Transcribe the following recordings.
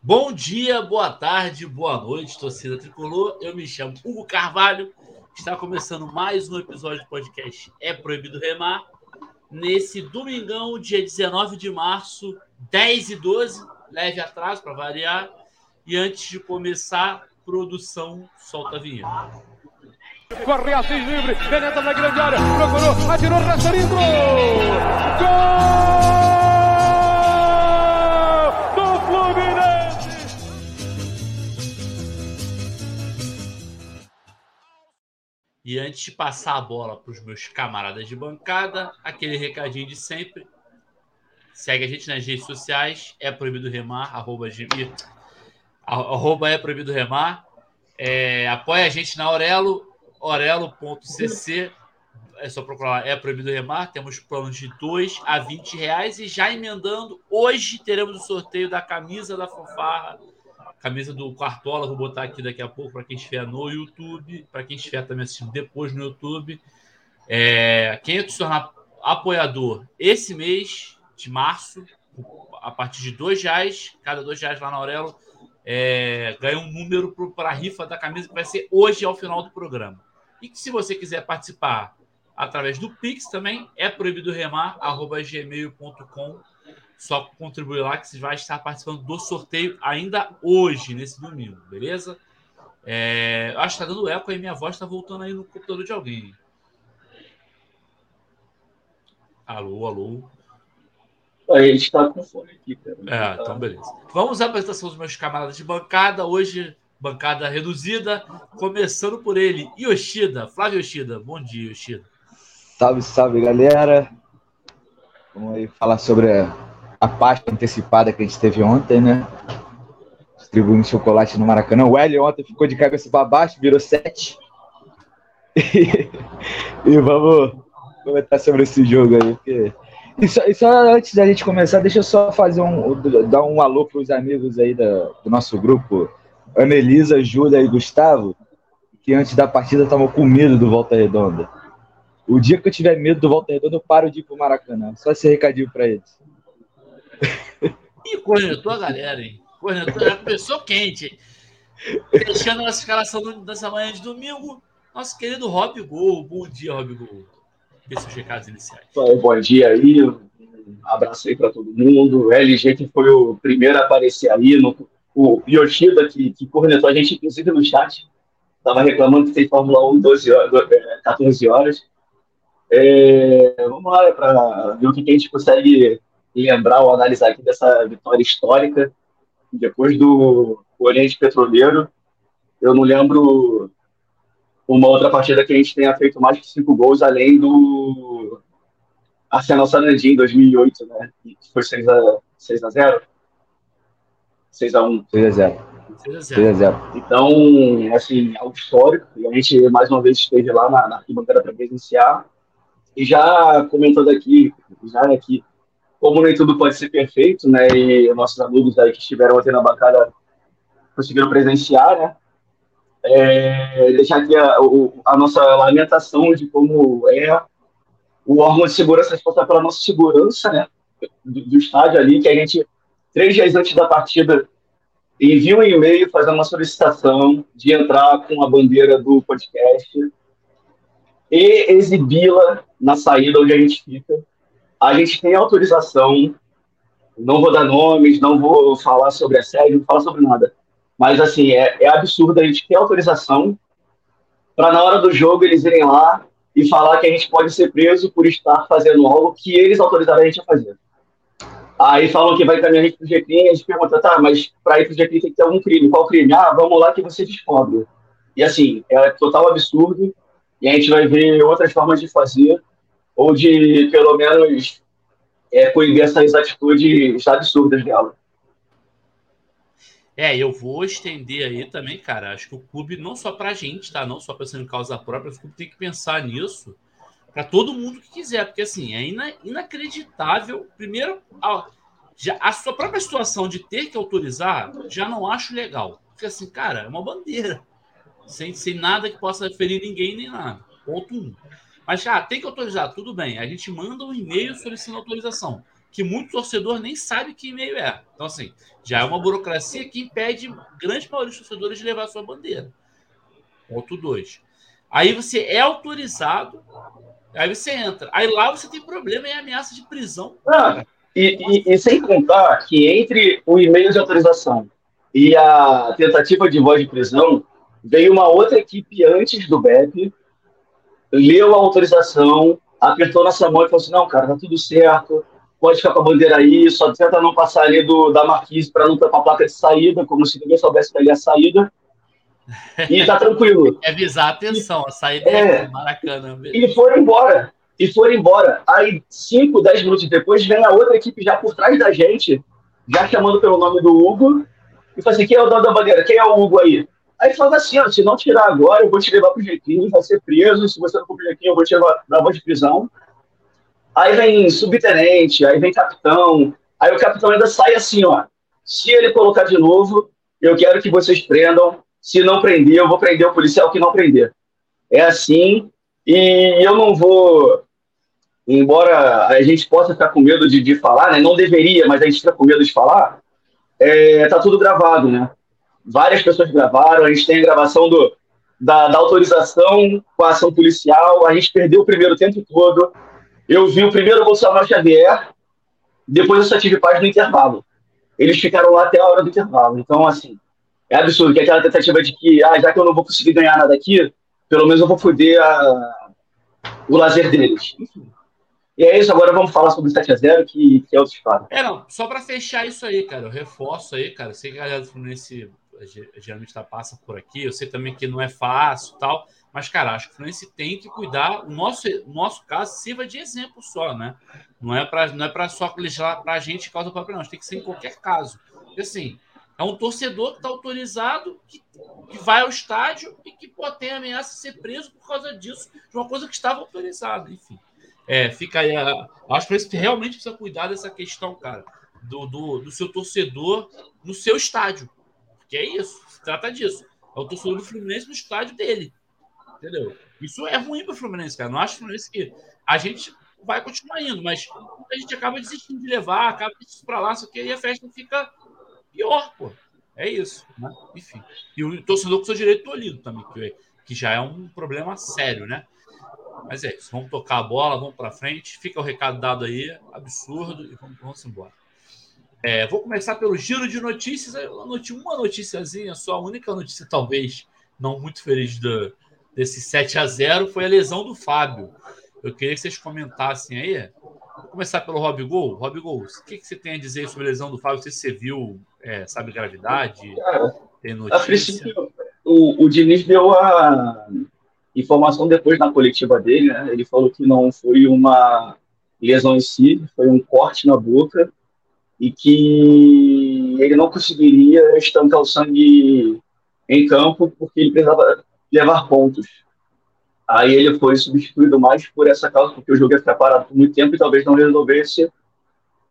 Bom dia, boa tarde, boa noite, torcida tricolor. Eu me chamo Hugo Carvalho. Está começando mais um episódio do podcast É Proibido Remar. Nesse domingão, dia 19 de março, 10 e 12, leve atraso para variar. E antes de começar, produção solta a vinheta. Corre Assis livre, penetra na grande área, procurou, atirou, Rasterinho, gol! E antes de passar a bola para os meus camaradas de bancada, aquele recadinho de sempre. Segue a gente nas redes sociais, é proibido remar, arroba, arroba é proibido remar. É, apoia a gente na Aurelo, orelo.cc. É só procurar é proibido remar. Temos planos de 2 a 20 reais. E já emendando, hoje teremos o sorteio da camisa da fanfarra camisa do Quartola, vou botar aqui daqui a pouco para quem estiver no YouTube, para quem estiver também assistindo depois no YouTube. É, quem é se tornar apoiador esse mês de março, a partir de dois reais, cada dois reais lá na Aurelo, é, ganha um número para a rifa da camisa que vai ser hoje ao final do programa. E que se você quiser participar através do Pix também, é proibido remar, arroba gmail.com só contribuir lá que você vai estar participando do sorteio ainda hoje, nesse domingo, beleza? É, acho que está dando eco aí, minha voz está voltando aí no computador de alguém. Alô, alô. A gente está com fone aqui, cara. É, então beleza. Vamos à apresentação dos meus camaradas de bancada. Hoje, bancada reduzida. Começando por ele, Yoshida. Flávio Yoshida. Bom dia, Yoshida. Salve, salve, galera. Vamos aí falar sobre a a pasta antecipada que a gente teve ontem, né? Distribuindo chocolate no Maracanã. O Hélio ontem ficou de cabeça para baixo, virou sete. E, e vamos comentar sobre esse jogo aí. Porque... E, só, e só antes da gente começar, deixa eu só fazer um, dar um alô para os amigos aí da, do nosso grupo, Anelisa, Júlia e Gustavo, que antes da partida estavam com medo do Volta Redonda. O dia que eu tiver medo do Volta Redonda, eu paro de ir pro Maracanã. Só esse recadinho para eles. E cornetou a galera, hein? Cornetou, já começou quente. Fechando a nossa escalação dessa manhã de domingo, nosso querido Rob Gol. Bom dia, Rob Gol. Esses recados iniciais. Bom dia aí, um abraço aí para todo mundo. O LG que foi o primeiro a aparecer aí, no, o Yoshida que, que cornetou a gente, inclusive no chat, estava reclamando que tem Fórmula 1 12 horas, 14 horas. É, vamos lá para ver o que a gente consegue lembrar ou analisar aqui dessa vitória histórica. Depois do Oriente Petroleiro, eu não lembro uma outra partida que a gente tenha feito mais que cinco gols, além do Arsenal Sarandí em 2008, né? Que foi 6 a, 6 a 0 6 a 1 6 a 0 6 a 0 Então, assim, algo histórico. E a gente, mais uma vez, esteve lá na, na arquibancada para presenciar. E já comentando aqui, já aqui, como nem tudo pode ser perfeito, né? E nossos amigos aí que estiveram ontem na bancada conseguiram presenciar, né? É, deixar aqui a, a, nossa lamentação de como é o órgão de segurança responsável pela nossa segurança, né? Do, do, estádio ali, que a gente, três dias antes da partida, envia um e-mail fazendo uma solicitação de entrar com a bandeira do podcast e exibi-la na saída onde a gente fica a gente tem autorização, não vou dar nomes, não vou falar sobre a série, não falar sobre nada. Mas, assim, é, é absurdo a gente ter autorização para, na hora do jogo, eles irem lá e falar que a gente pode ser preso por estar fazendo algo que eles autorizaram a gente a fazer. Aí falam que vai encaminhar a gente pro GCRIM, a gente pergunta, tá, mas para ir pro GCRIM tem que ter algum crime. Qual crime? Ah, vamos lá que você descobre. E assim, é total absurdo, e a gente vai ver outras formas de fazer, ou de, pelo menos, é, coibir essas atitudes absurdas dela. É, eu vou estender aí também, cara. Acho que o clube, não só pra gente, tá? Não só pensando em causa própria, o clube tem que pensar nisso para todo mundo que quiser, porque assim, é ina inacreditável. Primeiro, a, já, a sua própria situação de ter que autorizar, já não acho legal. Porque assim, cara, é uma bandeira. Sem, sem nada que possa ferir ninguém nem nada. Ponto um. Mas, ah, tem que autorizar, tudo bem. A gente manda um e-mail solicitando autorização. que muito torcedor nem sabe que e-mail é. Então, assim, já é uma burocracia que impede grande maioria dos torcedores de levar a sua bandeira. Ponto 2. Aí você é autorizado, aí você entra. Aí lá você tem problema e ameaça de prisão. Ah, e, e, e, sem contar que entre o e-mail de autorização e a tentativa de voz de prisão, veio uma outra equipe antes do BEP, leu a autorização, apertou nossa mão e falou assim: não, cara, tá tudo certo, pode ficar com a bandeira aí, só tenta não passar ali do, da marquise para não tapar a placa de saída, como se ninguém soubesse que ali é a saída. E tá tranquilo. É avisar a atenção, a saída é, é Maracanã. E foram embora. E foram embora. Aí, 5, 10 minutos depois, vem a outra equipe já por trás da gente, já chamando pelo nome do Hugo, e fala assim: quem é o dono da bandeira? Quem é o Hugo aí? Aí falava assim: ó, se não tirar agora, eu vou te levar pro Jequinho, vai ser preso. Se você não for pro eu vou te levar na voz de prisão. Aí vem subtenente, aí vem capitão. Aí o capitão ainda sai assim: ó, se ele colocar de novo, eu quero que vocês prendam se não prender, eu vou prender o policial que não prender. É assim, e eu não vou, embora a gente possa ficar com medo de, de falar, né? Não deveria, mas a gente fica com medo de falar. É, tá tudo gravado, né? Várias pessoas gravaram, a gente tem a gravação do, da, da autorização com a ação policial, a gente perdeu o primeiro tempo todo. Eu vi o primeiro Bolsonaro Xavier, depois eu só tive paz no intervalo. Eles ficaram lá até a hora do intervalo. Então, assim, é absurdo, que aquela tentativa de que, ah, já que eu não vou conseguir ganhar nada aqui, pelo menos eu vou foder a, o lazer deles. E é isso, agora vamos falar sobre o 7x0, que, que é outro história. É, não, só para fechar isso aí, cara, eu reforço aí, cara, sei que a galera do Fluminense geralmente tá, passa por aqui, eu sei também que não é fácil tal, mas, cara, acho que o Fluminense tem que cuidar, o nosso, o nosso caso sirva de exemplo só, né? Não é para não é para só legislar para a gente causa própria, não, tem que ser em qualquer caso. Assim, é um torcedor que está autorizado, que, que, vai ao estádio e que pô, tem ameaça de ser preso por causa disso, de uma coisa que estava autorizada. Enfim, é, fica aí. A, acho que realmente precisa cuidar dessa questão, cara, do, do, do, seu torcedor no seu estádio. Porque é isso, se trata disso. É o torcedor do Fluminense no estádio dele. Entendeu? Isso é ruim para o Fluminense, cara. Não acho Fluminense que a gente vai continuar indo, mas a gente acaba desistindo de levar, acaba isso para lá, só que aí a festa fica pior, pô. É isso. Né? Enfim. E o torcedor com seu direito tolhido também, que, que já é um problema sério, né? Mas é isso. Vamos tocar a bola, vamos para frente. Fica o recado dado aí, absurdo, e vamos, vamos embora. É, vou começar pelo giro de notícias. Uma noticiazinha, só a única notícia, talvez, não muito feliz do, desse 7 a 0 foi a lesão do Fábio. Eu queria que vocês comentassem aí. Vou começar pelo Rob Gol. Rob Gol, o que, que você tem a dizer sobre a lesão do Fábio? Se você viu, é, sabe gravidade? Cara, tem notícia. A princípio, o, o Diniz deu a informação depois na coletiva dele, né? Ele falou que não foi uma lesão em si, foi um corte na boca e que ele não conseguiria estancar o sangue em campo porque ele precisava levar pontos. Aí ele foi substituído mais por essa causa, porque o jogo ia ficar parado por muito tempo e talvez não resolvesse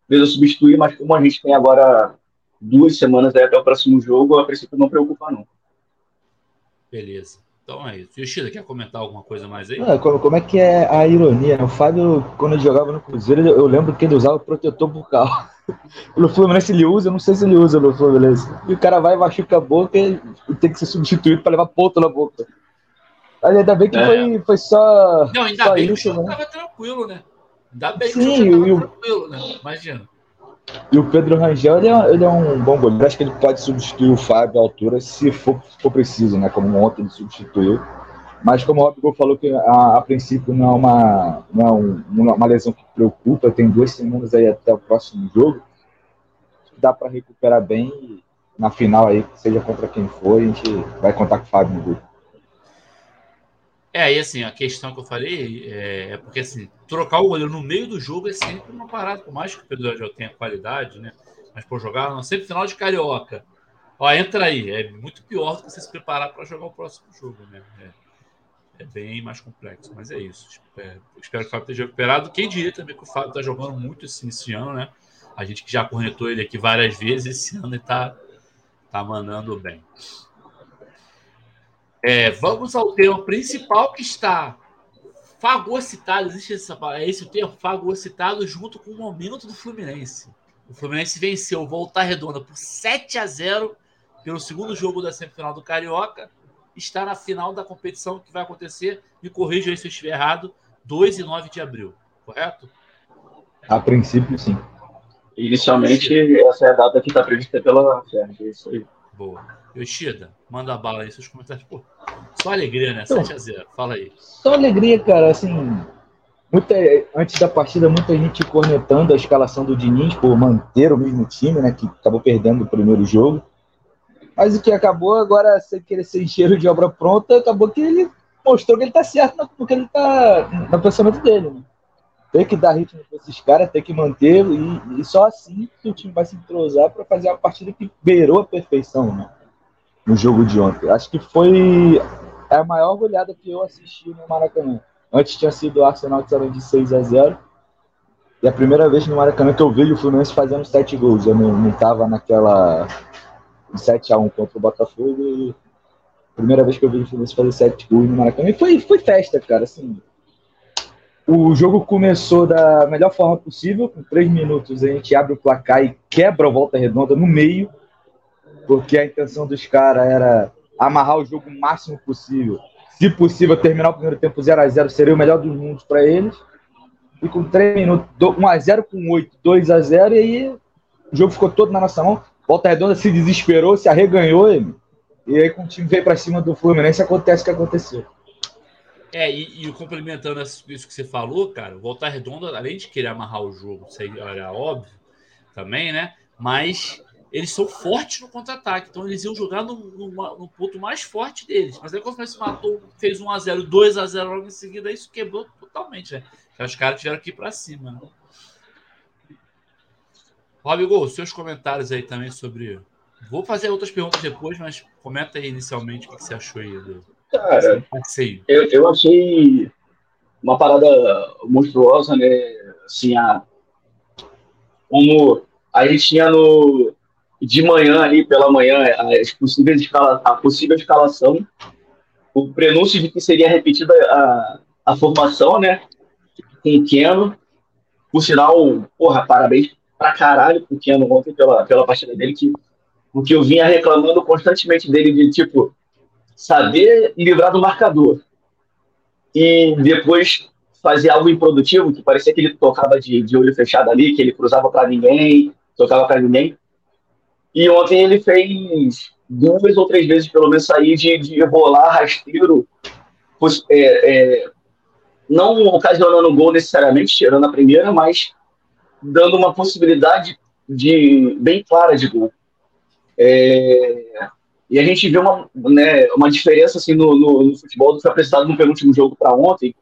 mesmo substituir, mas como a gente tem agora duas semanas até o próximo jogo, a princípio não preocupa não. Beleza. Então é isso. Yoshida, quer comentar alguma coisa mais aí? Ah, como, é que é a ironia? O Fábio, quando ele jogava no Cruzeiro, eu lembro que ele usava protetor bucal. No Fluminense ele usa, eu não sei se ele usa no Fluminense. E o cara vai, machuca a boca e tem que ser substituído para levar ponto na boca. Ainda bem que é. foi, foi só. Não, ainda só bem isso, que o né? tava tranquilo, né? Ainda bem Sim, que o tava tranquilo, né? Imagina. E o Pedro Rangel, ele é, ele é, um bom goleiro. Acho que ele pode substituir o Fábio à altura se for, se for preciso, né? Como ontem ele substituiu. Mas como o Robert falou que a, a, princípio não é, uma, não é um, uma lesão que preocupa, tem duas semanas aí até o próximo jogo. Dá para recuperar bem na final aí, seja contra quem for, a gente vai contar com o Fábio no grupo. É, e assim, a questão que eu falei é, é, porque assim, trocar o goleiro no meio do jogo é sempre uma parada, por mais que o Pedro já tenha qualidade, né? Mas por jogar, não sempre final de carioca. Ó, entra aí, é muito pior do que você se preparar para jogar o próximo jogo, né? É, é, bem mais complexo, mas é isso. É, espero que o Fábio esteja recuperado. Quem diria também que o Fábio está jogando muito esse ano, né? A gente que já cornetou ele aqui várias vezes esse ano e tá, tá mandando bem. É, vamos ao tema principal que está fagocitado, existe essa palavra, é esse o termo, fagocitado junto com o momento do Fluminense. O Fluminense venceu Volta Redonda por 7 a 0 pelo segundo jogo da semifinal do Carioca. Está na final da competição que vai acontecer, me corrija aí se eu estiver errado, 2 e 9 de abril, correto? A princípio, sim. Inicialmente, essa é a data que está prevista pela FERJ, é isso aí. Boa. Yoshida, manda a bala aí, seus comentários. Pô, só alegria, né? 7x0. Fala aí. Só alegria, cara. Assim, muita, antes da partida, muita gente cornetando a escalação do Diniz por manter o mesmo time, né? Que acabou perdendo o primeiro jogo. Mas o que acabou agora, sem querer ser encheiro de obra pronta, acabou que ele mostrou que ele tá certo no que ele tá no pensamento dele, né? Tem que dar ritmo para esses caras, tem que manter, e, e, só assim que o time vai se entrosar para fazer uma partida que beirou a perfeição né? no jogo de ontem. Acho que foi a maior goleada que eu assisti no Maracanã. Antes tinha sido o Arsenal que saiu de 6 a 0 E a primeira vez no Maracanã que eu vejo o Fluminense fazendo 7 gols. Eu não, não tava naquela 7 a 1 contra o Botafogo. E primeira vez que eu vi o Fluminense fazer 7 gols no Maracanã. E foi, foi festa, cara. Assim, o jogo começou da melhor forma possível, com três minutos a gente abre o placar e quebra a volta redonda no meio, porque a intenção dos caras era amarrar o jogo o máximo possível. Se possível, terminar o primeiro tempo 0 a 0 seria o melhor dos mundos para eles. E com 3 minutos, 1 a 0 com 8, 2 a 0 e aí o jogo ficou todo na nossa mão. Volta Redonda se desesperou, se arreganhou, e aí com o time veio para cima do Fluminense, acontece o que aconteceu. É, e, e complementando isso que você falou, cara, o Volta Redonda, além de querer amarrar o jogo, isso aí era óbvio também, né? Mas eles são fortes no contra-ataque, então eles iam jogar no, no, no, ponto mais forte deles. Mas aí quando Fluminense matou, fez 1x0, 2x0 logo em seguida, isso quebrou totalmente, né? Então, os caras tiveram que ir pra cima, né? Gol, seus comentários aí também sobre. Vou fazer outras perguntas depois, mas comenta aí inicialmente o que você achou aí do, Cara, eu, eu achei uma parada monstruosa, né? Assim, a, como a gente tinha no, de manhã ali, pela manhã, as possíveis escala, a possível escalação, o prenúncio de que seria repetida a, a formação, né? Com o Keno. Por sinal, porra, parabéns pra caralho pro Keno ontem pela, pela partida dele, que, porque eu vinha reclamando constantemente dele de tipo saber livrar do marcador e depois fazer algo improdutivo, que parecia que ele tocava de, de olho fechado ali, que ele cruzava para ninguém, tocava para ninguém. E ontem ele fez duas ou três vezes, pelo menos, sair de, de rolar rasteiro, é, é, não ocasionando gol necessariamente, tirando a primeira, mas dando uma possibilidade de bem clara de gol. É, e a gente vê uma, né, uma diferença assim, no, no, no futebol do que foi apresentado no penúltimo jogo para ontem.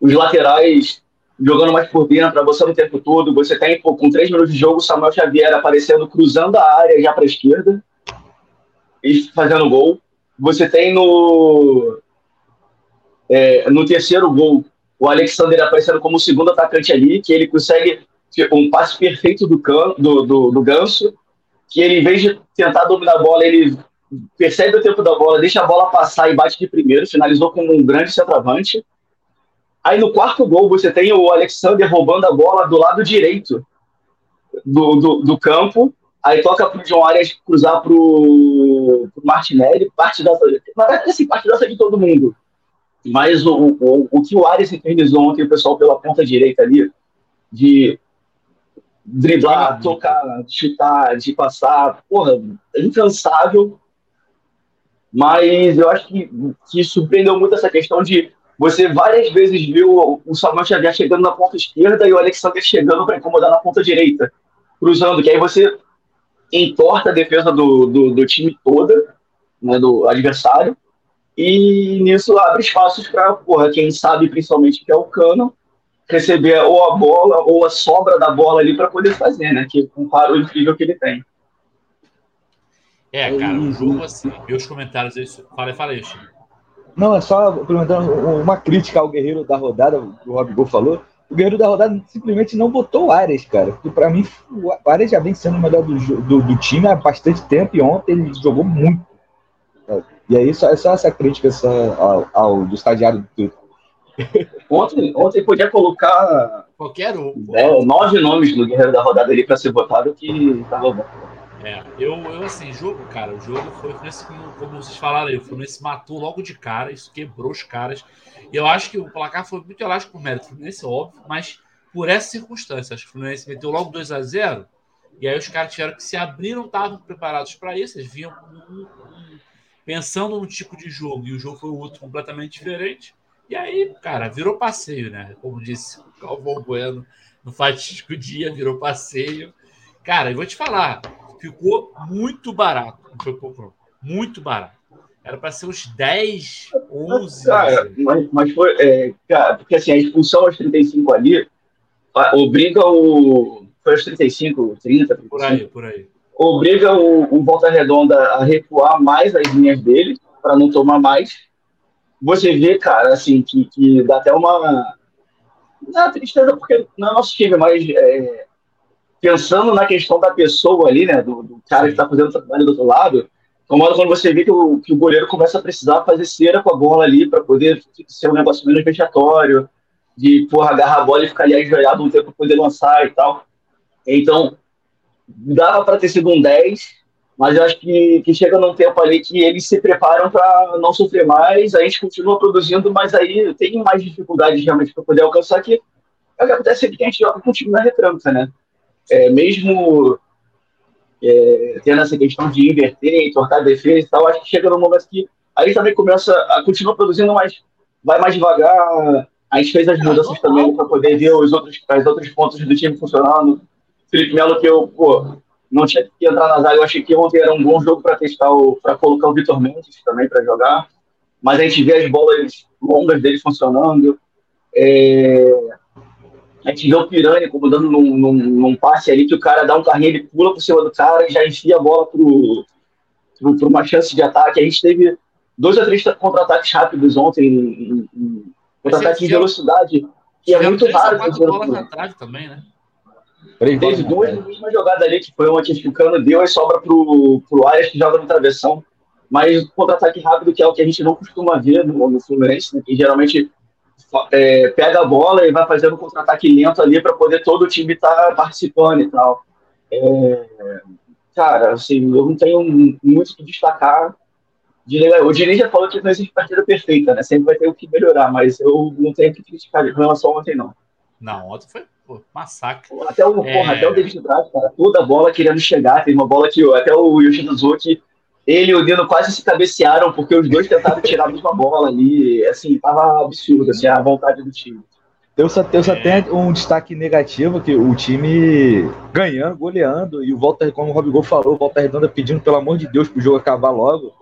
Os laterais jogando mais por dentro, avançando o tempo todo. Você tem, pô, com três minutos de jogo, Samuel Xavier aparecendo, cruzando a área já para a esquerda e fazendo gol. Você tem no, é, no terceiro gol o Alexander aparecendo como segundo atacante ali, que ele consegue um passe perfeito do, can, do, do, do Ganso que ele, em vez de tentar dominar a bola, ele percebe o tempo da bola, deixa a bola passar e bate de primeiro, finalizou como um grande centroavante. Aí no quarto gol você tem o Alexander roubando a bola do lado direito do, do, do campo, aí toca pro João Arias cruzar pro, pro Martinelli, parte dessa, na verdade, assim, parte dessa de todo mundo. Mas o, o, o que o Arias internizou ontem, o pessoal pela ponta direita ali, de driblar, tocar, chutar, de passar, porra, incansável. Mas eu acho que, que surpreendeu muito essa questão de você várias vezes viu o Samuel Xavier chegando na ponta esquerda e o Alexander chegando para incomodar na ponta direita, cruzando, que aí você entorta a defesa do, do, do time toda, né, do adversário, e nisso abre espaços para, porra, quem sabe principalmente que é o Cano, receber ou a bola ou a sobra da bola ali para poder fazer, né? Que um paro incrível que ele tem. É, cara, um jogo assim, meus comentários, isso. Fala, fala aí, Chico. Não, é só perguntando uma crítica ao guerreiro da rodada, o Rob Gol falou. O guerreiro da rodada simplesmente não botou o Ares, cara. Porque para mim, o Ares já vem sendo o melhor do, do, do, time há bastante tempo e ontem ele jogou muito. E aí, só, é só essa crítica essa, ao, ao, do estagiário do Ontem, ontem podia colocar Qualquer um. é, nove nomes do Guerreiro da Rodada ali pra ser votado que tava bom. É, eu, eu assim, jogo, cara, o jogo foi nesse, como, como vocês falaram aí, o Fluminense matou logo de cara, isso quebrou os caras. E eu acho que o placar foi muito elástico por mérito do Fluminense, óbvio, mas por essa circunstância, acho que o Fluminense meteu logo 2 a 0 e aí os caras tiveram que se abrir, não estavam preparados para isso, eles vinham um, um, pensando num tipo de jogo, e o jogo foi outro completamente diferente. E aí, cara, virou passeio, né? Como disse o Calvão Bueno no fatídico dia, virou passeio. Cara, eu vou te falar, ficou muito barato. Muito barato. Era para ser uns 10, 11. Cara, mas, mas foi. É, cara, porque assim, a expulsão aos 35 ali obriga o. Foi aos 35, 30, 35. Por aí, por aí. Obriga o, o Volta Redonda a recuar mais as linhas dele, para não tomar mais. Você vê, cara, assim, que, que dá até uma. Dá tristeza, porque não é nosso time, mas é, pensando na questão da pessoa ali, né, do, do cara que está fazendo o trabalho do outro lado, incomoda quando você vê que o, que o goleiro começa a precisar fazer cera com a bola ali para poder ser um negócio menos vexatório, de porra, agarrar a bola e ficar ali ajoelhado um tempo para poder lançar e tal. Então, dava para ter sido um 10, mas eu acho que, que chega num tempo ali que eles se preparam para não sofrer mais, a gente continua produzindo, mas aí tem mais dificuldades realmente para poder alcançar que é o que acontece é que a gente joga com o time na retranca, né? É, mesmo é, tendo essa questão de inverter, entortar a defesa e tal, acho que chega num momento que aí também começa a continuar produzindo, mas vai mais devagar. A gente fez as mudanças também para poder ver os outros, as outros pontos do time funcionando. Felipe Melo, que eu, pô, não tinha que entrar na zaga, eu achei que ontem era um bom jogo para testar, para colocar o Vitor Mendes também para jogar. Mas a gente vê as bolas longas dele funcionando. É, a gente vê o Piranha como dando num, num, num, passe ali que o cara dá um carrinho, ele pula por cima do cara e já enfia a bola para uma chance de ataque. A gente teve dois ou três contra-ataques rápidos ontem, contra-ataque em velocidade, que é muito raro. bolas na trave também, né? Teve duas na mesma jogada ali, que foi uma que o Cano deu e sobra pro, pro Arias que joga no travessão. Mas contra-ataque rápido, que é o que a gente não costuma ver no, no Fluminense, né, que geralmente é, pega a bola e vai fazendo um contra-ataque lento ali para poder todo o time estar tá participando e tal. É, cara, assim, eu não tenho muito que destacar. O Diniz já falou que não existe partida perfeita, né? Sempre vai ter o que melhorar, mas eu não tenho que criticar em relação a ontem, não. Não, ontem foi pô, massacre. Até o, é... porra, até o David Braz, cara, toda a bola querendo chegar. Tem uma bola que até o Yoshino Zuki ele e o Nino quase se cabecearam, porque os dois tentaram tirar a mesma bola ali. Assim, tava absurdo, assim, a vontade do time. Eu só, eu só tenho um destaque negativo, que o time ganhando, goleando, e o Walter, como o Robigol falou, o Volta Redonda pedindo, pelo amor de Deus, pro jogo acabar logo.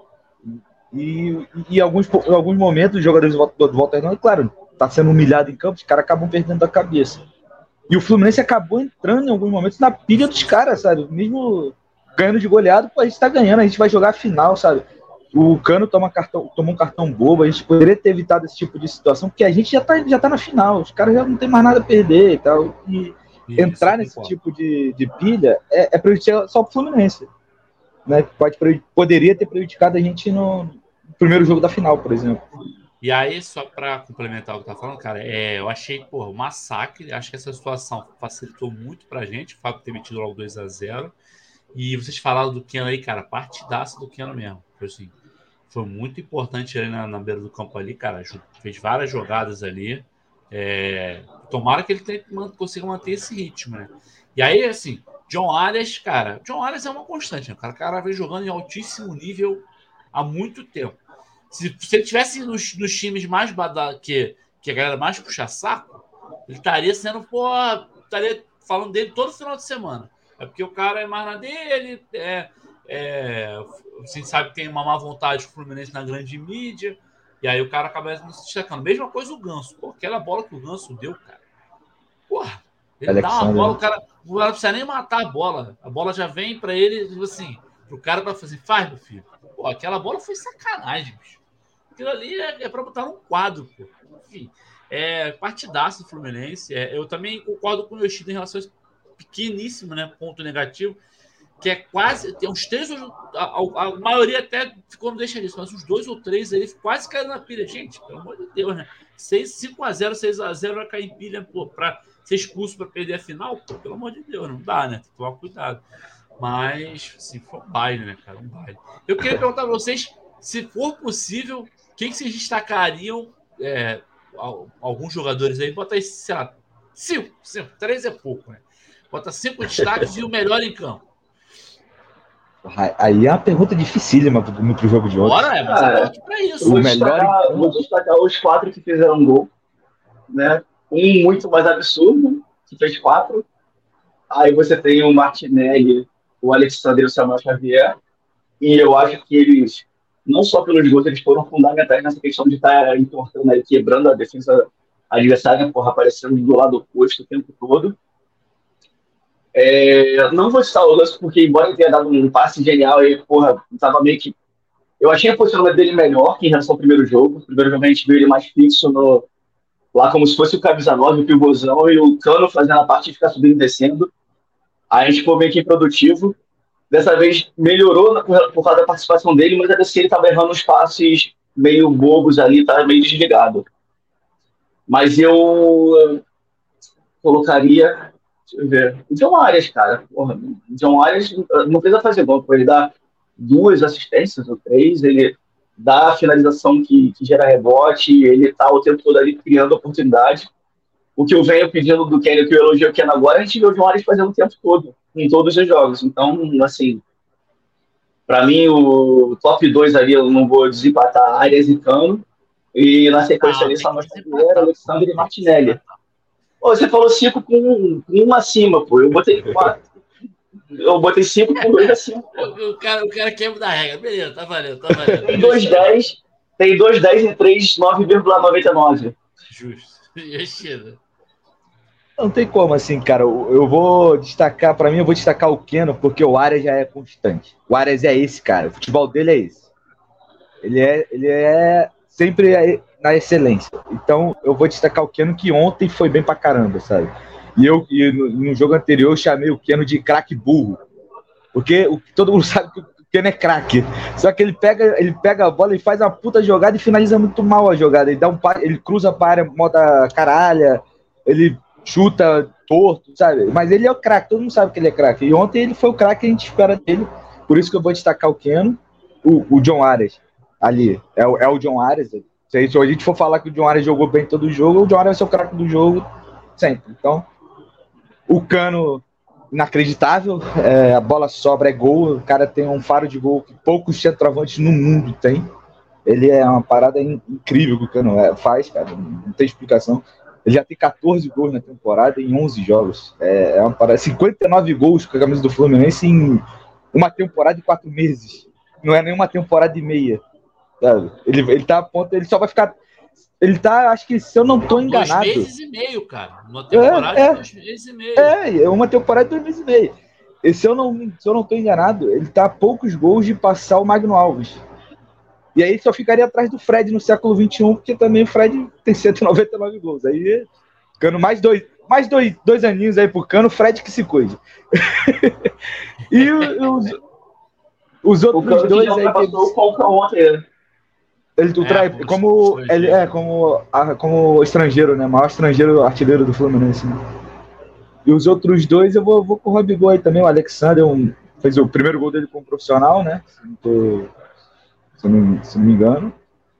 E, em alguns, em alguns momentos, os jogadores do, do Volta Redonda, claro, tá sendo humilhado em campo, os caras acabam perdendo a cabeça. E o Fluminense acabou entrando em alguns momentos na pilha dos caras, sabe? Mesmo ganhando de goleado, pô, a gente tá ganhando, a gente vai jogar a final, sabe? O Cano toma cartão, tomou um cartão bobo, a gente poderia ter evitado esse tipo de situação, porque a gente já tá, já tá na final, os caras já não tem mais nada a perder e tal. E Isso, entrar nesse tipo de, de pilha é, é prejudicial só pro Fluminense. Né? Pode, poderia ter prejudicado a gente no primeiro jogo da final, por exemplo. E aí, só para complementar o que tá falando, cara, é, eu achei, um massacre. Acho que essa situação facilitou muito pra gente, o fato de ter metido logo 2 a 0 e vocês falaram do Keno aí, cara, partidaça do Keno mesmo. Foi assim, foi muito importante ali na, na, beira do campo ali, cara. Fez várias jogadas ali. É, tomara que ele tenha, consiga manter esse ritmo, né? E aí, assim, John Arias, cara, John Arias é uma constante, né? O cara, cara vem jogando em altíssimo nível há muito tempo. Se, se ele tivesse nos, nos times mais bada, que, que a galera mais puxa saco, ele estaria sendo, pô, estaria falando dele todo final de semana. É porque o cara é mais na dele, é, é, a gente sabe que tem uma má vontade do Fluminense na grande mídia, e aí o cara acaba não se destacando. Mesma coisa o Ganso. Pô, aquela bola que o Ganso deu, cara. Porra, ele Alexandre. dá uma bola, o cara, o cara não precisa nem matar a bola. A bola já vem para ele, tipo assim, pro cara para fazer, faz, meu filho. Pô, aquela bola foi sacanagem, bicho. Aquilo ali é, é para botar num quadro, pô. Enfim, é partidaço do Fluminense. É, eu também concordo com o Yoshida em relação a pequeníssimo, né? Ponto negativo, que é quase. Tem uns três, a, a, a maioria até ficou no deixa disso, mas uns dois ou três aí quase caíram na pilha. Gente, pelo amor de Deus, né? 5x0, 6x0 vai cair em pilha, pô, pra ser expulso para perder a final, pô, pelo amor de Deus, não dá, né? Tem que tomar cuidado. Mas, assim, foi um baile, né, cara? Um baile. Eu queria perguntar a vocês, se for possível, quem que vocês destacariam? É, alguns jogadores aí, bota aí, sei lá, cinco, cinco, três é pouco, né? Bota cinco destaques e o melhor em campo. Aí é uma pergunta dificílima pro, pro jogo de hoje. Bora, é, mas é aqui pra isso. Vou O melhor destacar, vou destacar os quatro que fizeram gol. Né? Um muito mais absurdo, que fez quatro. Aí você tem o Martinelli, o Alexandre e o Samuel Xavier. E eu acho que eles, não só pelos gols, eles foram fundamentais nessa questão de estar importando aí, quebrando a defesa adversária, porra, aparecendo do lado oposto o tempo todo. É, não vou citar o Russell, porque embora tenha dado um passe genial, ele, porra, tava meio que. Eu achei o posicionamento dele melhor que em relação ao primeiro jogo. Primeiro jogo a gente viu ele mais fixo no, lá como se fosse o camisa 9, o pivôzão, e o Cano fazendo a parte de ficar subindo e descendo. Aí a gente ficou meio que improdutivo. Dessa vez melhorou por, causa da participação dele, mas ainda assim ele tava errando uns passes meio bobos ali, tava meio desligado. Mas eu colocaria. Deixa eu ver. John Arias, cara. Porra, John Arias eh, não precisa fazer gol, ele dá duas assistências ou três, ele dá a finalização que, que gera rebote, ele tá o tempo todo ali criando oportunidade. O que eu venho pedindo do Kenny, que eu elogio o Kenny agora, a gente vê o Arias fazendo o tempo todo, em todos os jogos. Então, assim, para mim, o top 2 ali, eu não vou desempatar Arias e Cano. E na sequência Ah, ali, Samuel que Xavier. Alexandre e Martinelli. Pô, você falou cinco com, com um acima, pô. Eu botei quatro. Eu botei cinco com dois acima. pô. O, o cara, o cara quer mudar a regra. Beleza, tá valendo, tá valendo. Tem dois 10, tem dois 10 e três 9,99. Justo. Justino. Não tem como, assim, cara. Eu vou destacar, pra mim, eu vou destacar o Keno, porque o Arias já é constante. O Arias é esse, cara. O futebol dele é esse. Ele é, ele é sempre na excelência. Então, eu vou destacar o Keno, que ontem foi bem pra caramba, sabe? E eu, e no, no jogo anterior, eu chamei o Keno de craque burro. Porque o, todo mundo sabe que o Keno é craque. Só que ele pega, ele pega a bola e faz uma puta jogada e finaliza muito mal a jogada. Ele, dá um, ele cruza para área, moda caralha, ele chuta torto, sabe? Mas ele é o craque, todo mundo sabe que ele é craque. E ontem ele foi o craque que a gente espera dele. Por isso que eu vou destacar o Keno, o, o John Arias ali. É, é o John Arias. Se a gente- for falar que o John Arias jogou bem todo o jogo, o John Arias ser o craque do jogo sempre. Então, o Cano, inacreditável. É, a bola sobra, é gol. O cara tem um faro de gol que poucos centroavantes no mundo têm. Ele é uma parada in- incrível que o Cano é- faz, cara. Não tem explicação. Ele já tem 14 gols na temporada em 11 jogos. É, é uma parada. 59 gols com a camisa do Fluminense em uma temporada e quatro meses. Não é nenhuma temporada e meia. sabe? Ele, ele tá a ponto, ele só vai ficar. Ele tá, acho que se eu não tô enganado. Dois meses e meio, cara. Uma temporada é. de dois meses e meio. É, é uma temporada de dois meses e meio. E se eu não, se eu não tô enganado, ele tá a poucos gols de passar o Magno Alves. E aí só ficaria atrás do Fred no século XXI, porque também o Fred tem 199 gols. Aí, Cano, mais dois, mais dois, dois aninhos aí pro Cano, Fred que se cuide. e os, os O outros dois aí que o Conca ontem. né? ele o É, trai- como ele é como a- como estrangeiro, né? Maior estrangeiro artilheiro do Fluminense. Né? E os outros dois eu vou, vou com o Robigol aí também. O Alexander um- fez o primeiro gol dele como profissional, né? Tô- se não- se não me engano.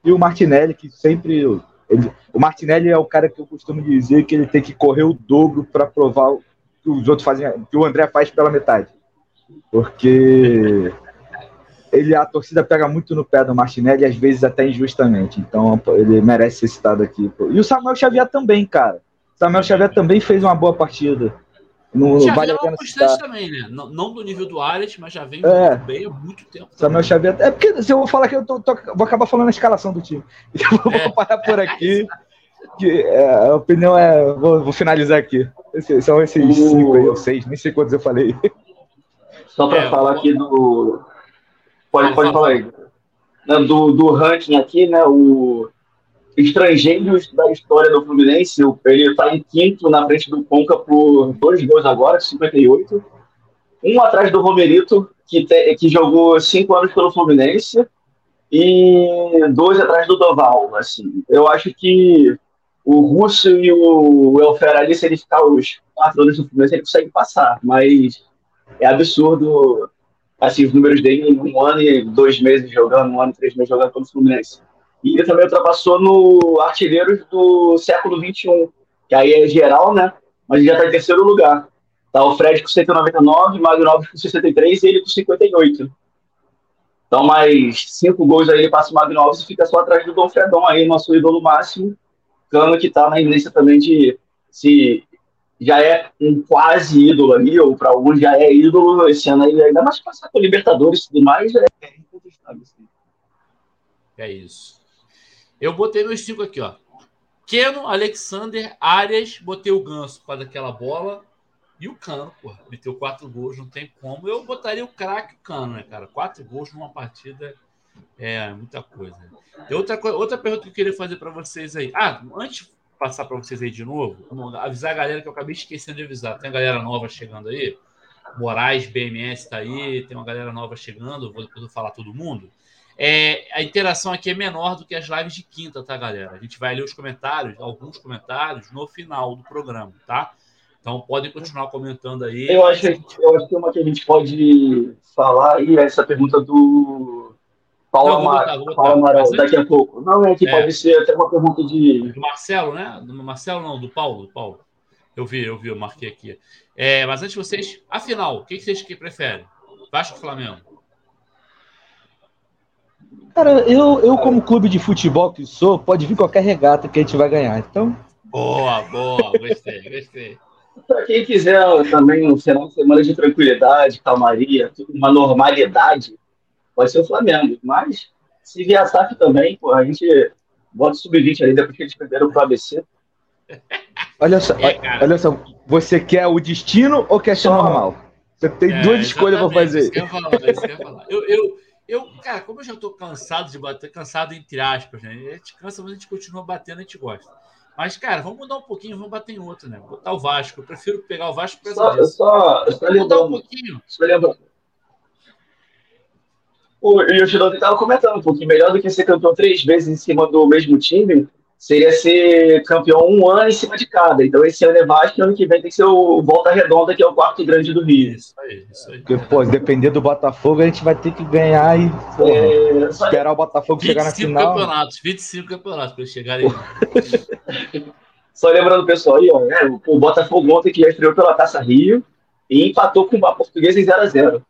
E o Martinelli, que sempre. ele- o Martinelli é o cara que eu costumo dizer que ele tem que correr o dobro para provar o que os outros fazem, que o André faz pela metade. Porque ele a torcida pega muito no pé do Martinelli, às vezes até injustamente. Então ele merece ser citado aqui. E o Samuel Xavier também, cara. Samuel Xavier também fez uma boa partida. No, Já vale a pena uma constante citar. também, né? Não, não do nível do Arias, mas já vem É. muito bem há muito tempo. Samuel Xavier. É porque se eu vou falar que eu tô- tô- vou acabar falando a escalação do time. Então eu É. vou parar por aqui. Que, é, a opinião é. Vou, vou finalizar aqui. Esse- são esses O- cinco aí, ou seis, nem sei quantos eu falei. Só para É, falar o- aqui do. Pode, Fala, pode fala. falar aí. Do, do ranking aqui, né? O estrangeiros da história do Fluminense, ele está em quinto na frente do Conca por dois gols agora, 58. Um atrás do Romerito, que, te- que jogou cinco anos pelo Fluminense, e dois atrás do Doval. Assim. Eu acho que o Russo e o Elfer ali, se ele ficar os quatro anos no Fluminense, ele consegue passar. Mas é absurdo assim, os números dele em um ano e dois meses jogando, um ano e três meses jogando pelo Fluminense. E ele também ultrapassou no artilheiros do século XXI, que aí é geral, né? Mas já está em terceiro lugar. Tá o Fred com 199, o com 63 e ele com 58. Então, mais cinco gols aí ele passa o Magno e fica só atrás do Dom Fredon aí, nosso ídolo máximo. Cano que está na iminência também de se já é um quase ídolo ali, ou para alguns já é ídolo esse ano aí, ainda mais passar com Libertadores e tudo mais, é incontestável. Assim. É isso. Eu botei meus cinco aqui, ó. Keno, Alexander, Arias, botei o Ganso causa daquela bola. E o Cano, pô, meteu quatro gols, não tem como. Eu botaria o craque o Cano, né, cara? Quatro gols numa partida é muita coisa. Outra, outra pergunta que eu queria fazer para vocês aí. Ah, antes de passar para vocês aí de novo, avisar a galera que eu acabei esquecendo de avisar. Tem a galera nova chegando aí. Moraes, BMS tá aí, tem uma galera nova chegando, vou depois falar todo mundo. É, a interação aqui é menor do que as lives de quinta, tá, galera? A gente vai ler os comentários, alguns comentários, no final do programa, tá? Então podem continuar comentando aí. Eu acho, eu acho que uma que a gente pode falar aí é essa pergunta do Paulo, Amar... Paulo Amaral, daqui a pouco. Não, é que é. pode ser até uma pergunta de. Do Marcelo, né? Do Marcelo, não, do Paulo, do Paulo. Eu vi, eu vi, eu marquei aqui. É, mas antes de vocês, afinal, o que vocês que preferem? Vasco ou Flamengo? Cara, eu, eu como clube de futebol que sou, pode vir qualquer regata que a gente vai ganhar. Então. Boa, boa, gostei, gostei. Para quem quiser também um final de semana de tranquilidade, calmaria, uma normalidade, pode ser o Flamengo. Mas se vier SAF também, pô, a gente bota sub-20 ali depois que eles perderam pro ABC. Olha só, é, olha só, você quer o destino ou quer ser normal? Você tem é, duas escolhas para fazer. Isso que eu, falar, isso que eu, falar. eu, eu eu, cara, como eu já tô cansado de bater, cansado entre aspas, né? A gente cansa, mas a gente continua batendo, a gente gosta. Mas, cara, vamos mudar um pouquinho, vamos bater em outro, né? Botar o Vasco. Eu prefiro pegar o Vasco para só, só, só mudar um pouquinho. Só lembrando. O Yoshinobu estava comentando um pouquinho melhor do que ser campeão três vezes em cima do mesmo time seria ser campeão um ano em cima de cada. Então esse ano é Vasco e ano que vem tem que ser o Volta Redonda, que é o quarto grande do Rio. Isso aí, isso aí. Porque, pô, depender do Botafogo, a gente vai ter que ganhar e porra, é, esperar o Botafogo chegar na final. campeonatos, 25 campeonatos para eles chegarem. só lembrando o pessoal aí, ó, né, o Botafogo ontem que já estreou pela Taça Rio e empatou com o Português em 0x0.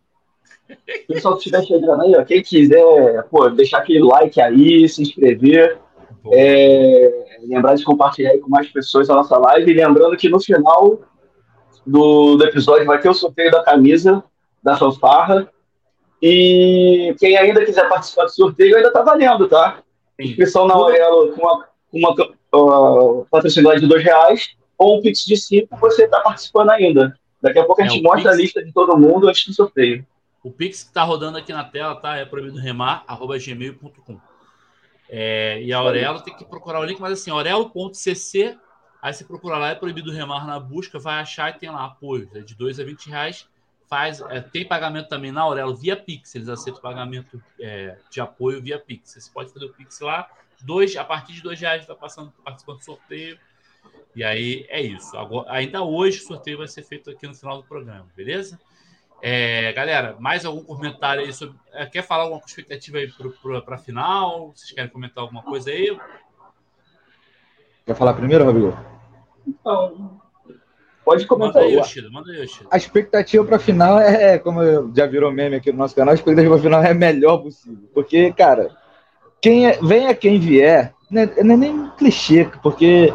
O pessoal que estiver chegando aí, ó, quem quiser, pô, deixar aquele like aí, se inscrever. É, lembrar de compartilhar com mais pessoas a nossa live. E lembrando que no final do, do episódio vai ter o sorteio da camisa da fanfarra. E quem ainda quiser participar do sorteio ainda está valendo, tá? Inscrição na Aurelo com uma, uma uh, de dois reais ou um Pix de cinco, você está participando ainda. Daqui a pouco a é, gente mostra Pix... a lista de todo mundo antes do sorteio. O Pix que está rodando aqui na tela, tá? É proibido remar, arroba gmail.com. É, e a Aurelo tem que procurar o link, mas assim, aurelo.cc, aí você procura lá, é proibido remar na busca, vai achar e tem lá apoio, é de 2 a 20 reais. Faz, é, tem pagamento também na Aurelo via Pix, eles aceitam pagamento é, de apoio via Pix. Você pode fazer o Pix lá, dois, a partir de dois reais está passando, participando do sorteio. E aí é isso. Agora, ainda hoje o sorteio vai ser feito aqui no final do programa, beleza? É, galera, mais algum comentário aí sobre. É, quer falar alguma expectativa aí para a final? Vocês querem comentar alguma coisa aí? Quer falar primeiro, Rodrigo? Então, pode comentar. Manda aí, Yoshida, manda aí, Yoshida. A expectativa para a final é, como já virou meme aqui no nosso canal, a expectativa para a final é a melhor possível. Porque, cara, quem é, venha quem vier, não é, não é nem clichê, porque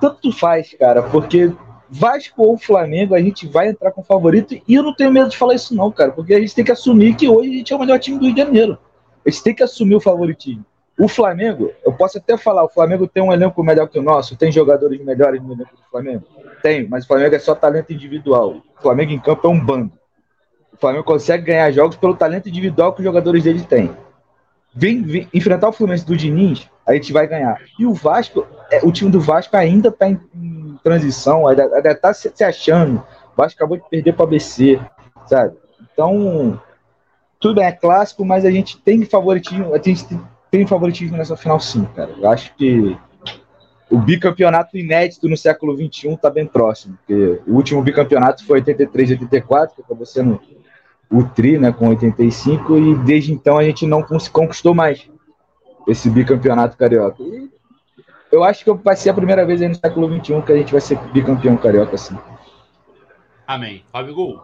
tanto faz, cara, porque Vasco ou Flamengo, a gente vai entrar com favorito. E eu não tenho medo de falar isso, não, cara, porque a gente tem que assumir que hoje a gente é o melhor time do Rio de Janeiro. A gente tem que assumir o favoritismo. O Flamengo, eu posso até falar, o Flamengo tem um elenco melhor que o nosso, tem jogadores melhores no elenco do Flamengo? Tem, mas o Flamengo é só talento individual. O Flamengo em campo é um bando. O Flamengo consegue ganhar jogos pelo talento individual que os jogadores dele têm. Vem, vem enfrentar o Fluminense do Diniz, a gente vai ganhar. E o Vasco, é, o time do Vasco ainda está em, em transição, ainda está se, se, achando. O Vasco acabou de perder para o ABC, sabe? Então, tudo bem, é clássico, mas a gente tem favoritismo, a gente tem favoritismo nessa final sim, cara. Eu acho que o bicampeonato inédito no século XXI está bem próximo. Porque o último bicampeonato foi 83 e 84, que acabou sendo o Tri, né, com 85, e desde então a gente não conquistou mais esse bicampeonato carioca. E eu acho que vai ser a primeira vez aí no século XXI que a gente vai ser bicampeão carioca assim. Amém. Fábio Gol.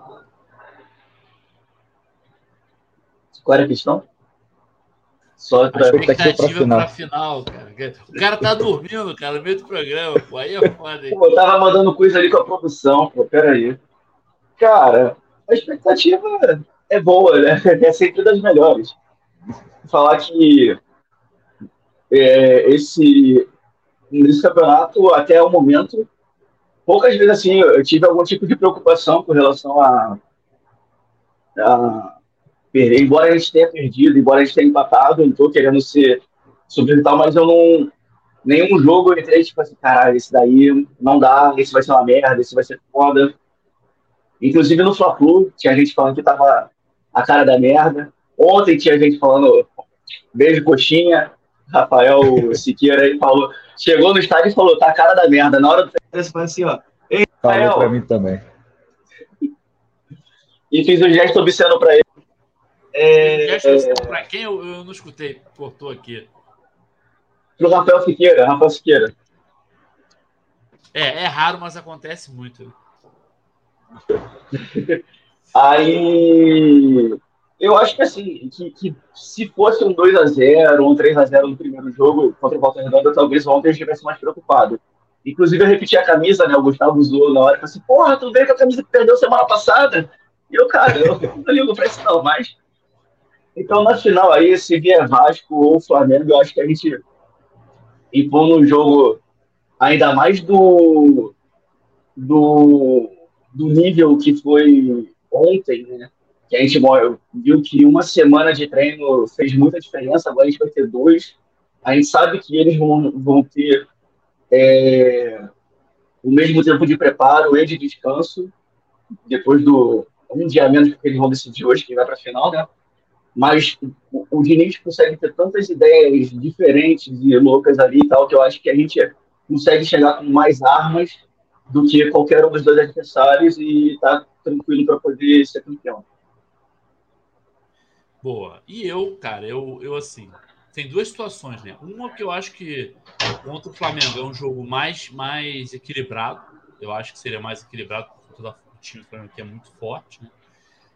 Qual era a questão? Só pra... A expectativa pra final. pra final, cara. O cara tá dormindo, cara, no meio do programa, pô. Aí é foda. Pô, eu tava mandando coisa ali com a produção, pô. Peraí. Cara, a expectativa é boa, né? É sempre das melhores. Falar que é, esse, nesse campeonato, até o momento, poucas vezes assim, eu tive algum tipo de preocupação com relação a, a perder. Embora a gente tenha perdido, embora a gente tenha empatado, eu não tô querendo ser tal, mas eu não. Nenhum jogo eu entrei tipo assim, caralho, esse daí não dá, esse vai ser uma merda, esse vai ser foda. Inclusive no Fla-Flu, tinha gente falando que tava a cara da merda. Ontem tinha gente falando beijo coxinha. Rafael Siqueira aí falou, chegou no estádio e falou, tá a cara da merda. Na hora do você falou assim, ó. Ei, Rafael. Falou pra mim também. E fiz um gesto obsceno pra ele. É, gesto obsceno pra quem? Eu, eu não escutei, cortou aqui. Pro Rafael Siqueira, Rafael Siqueira. É, é raro, mas acontece muito. Aí eu acho que assim, que, que se fosse um 2x0, um 3x0 no primeiro jogo contra o Volta Redonda, talvez ontem eu estivesse mais preocupado. Inclusive, eu repeti a camisa, né? O Gustavo usou na hora, falou assim, porra, tu veio com a camisa que perdeu semana passada? E eu, cara, eu não ligo pra isso não, mas... Então, na final aí, se vier Vasco ou Flamengo, eu acho que a gente impõe no jogo ainda mais do, do, do nível que foi ontem, né? Que a gente viu que uma semana de treino fez muita diferença, agora a gente vai ter dois. A gente sabe que eles vão, vão ter é, o mesmo tempo de preparo e de descanso, depois do um dia menos, porque eles vão decidir hoje quem vai para a final, né? Mas o Diniz consegue ter tantas ideias diferentes e loucas ali e tal, que eu acho que a gente consegue chegar com mais armas do que qualquer um dos dois adversários e tá tranquilo para poder ser campeão. Boa. E eu, cara, eu, eu assim, tem duas situações, né? Uma que eu acho que contra o Flamengo é um jogo mais, mais equilibrado. Eu acho que seria mais equilibrado por conta do time do Flamengo que é muito forte, né?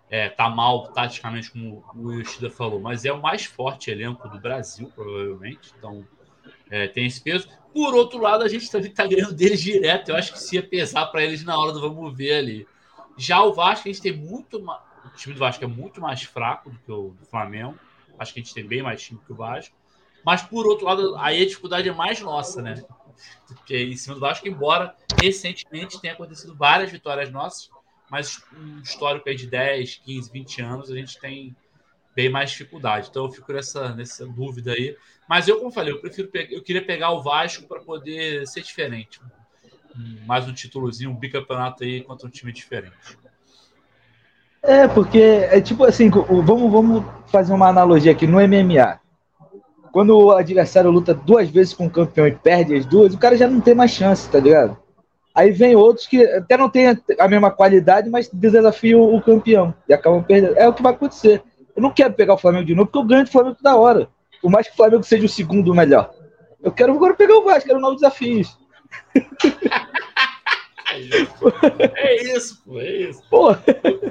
É, tá mal taticamente, como o Yoshida falou, mas é o mais forte elenco do Brasil, provavelmente. Então, é, tem esse peso. Por outro lado, a gente também tá ganhando deles direto. Eu acho que se ia pesar para eles na hora do vamos ver ali. Já o Vasco, a gente tem muito. O time do Vasco é muito mais fraco do que o do Flamengo. Acho que a gente tem bem mais time que o Vasco. Mas, por outro lado, aí a dificuldade é mais nossa, né? Porque em cima do Vasco, embora recentemente tenha acontecido várias vitórias nossas, mas um histórico aí de 10, 15, 20 anos, a gente tem bem mais dificuldade. Então eu fico nessa, nessa dúvida aí. Mas eu, como falei, eu prefiro eu queria pegar o Vasco para poder ser diferente. Mais um títulozinho, um bicampeonato aí contra um time diferente. É, porque é tipo assim, vamos, vamos fazer uma analogia aqui no MMA. Quando o adversário luta duas vezes com o campeão e perde as duas, o cara já não tem mais chance, tá ligado? Aí vem outros que até não têm a mesma qualidade, mas desafiam o campeão e acabam perdendo. É o que vai acontecer. Eu não quero pegar o Flamengo de novo, porque eu ganho do Flamengo da hora. Por mais que o Flamengo seja o segundo melhor. Eu quero agora pegar o Vasco, quero novos desafios. É isso, pô, é isso. Pô.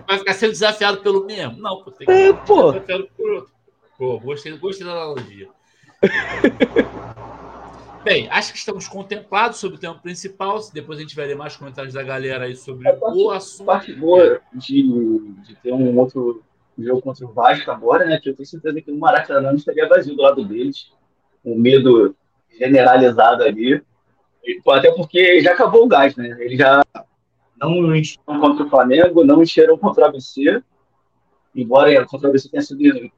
Vai ficar sendo desafiado pelo mesmo? Não, pô, tem que é, pô. desafiado por outro. Pô, gostei, gostei da analogia. Bem, acho que estamos contemplados sobre o tema principal. Depois a gente vai ler mais comentários da galera aí sobre parte, o assunto. parte boa de, de ter um outro jogo contra o Vasco agora, né? Que eu tenho certeza que no Maracanã não estaria vazio do lado deles. Um medo generalizado ali. Até porque já acabou o gás, né? Eles já não encheram contra o Flamengo, não encheram contra o ABC. Embora contra o ABC tenha sido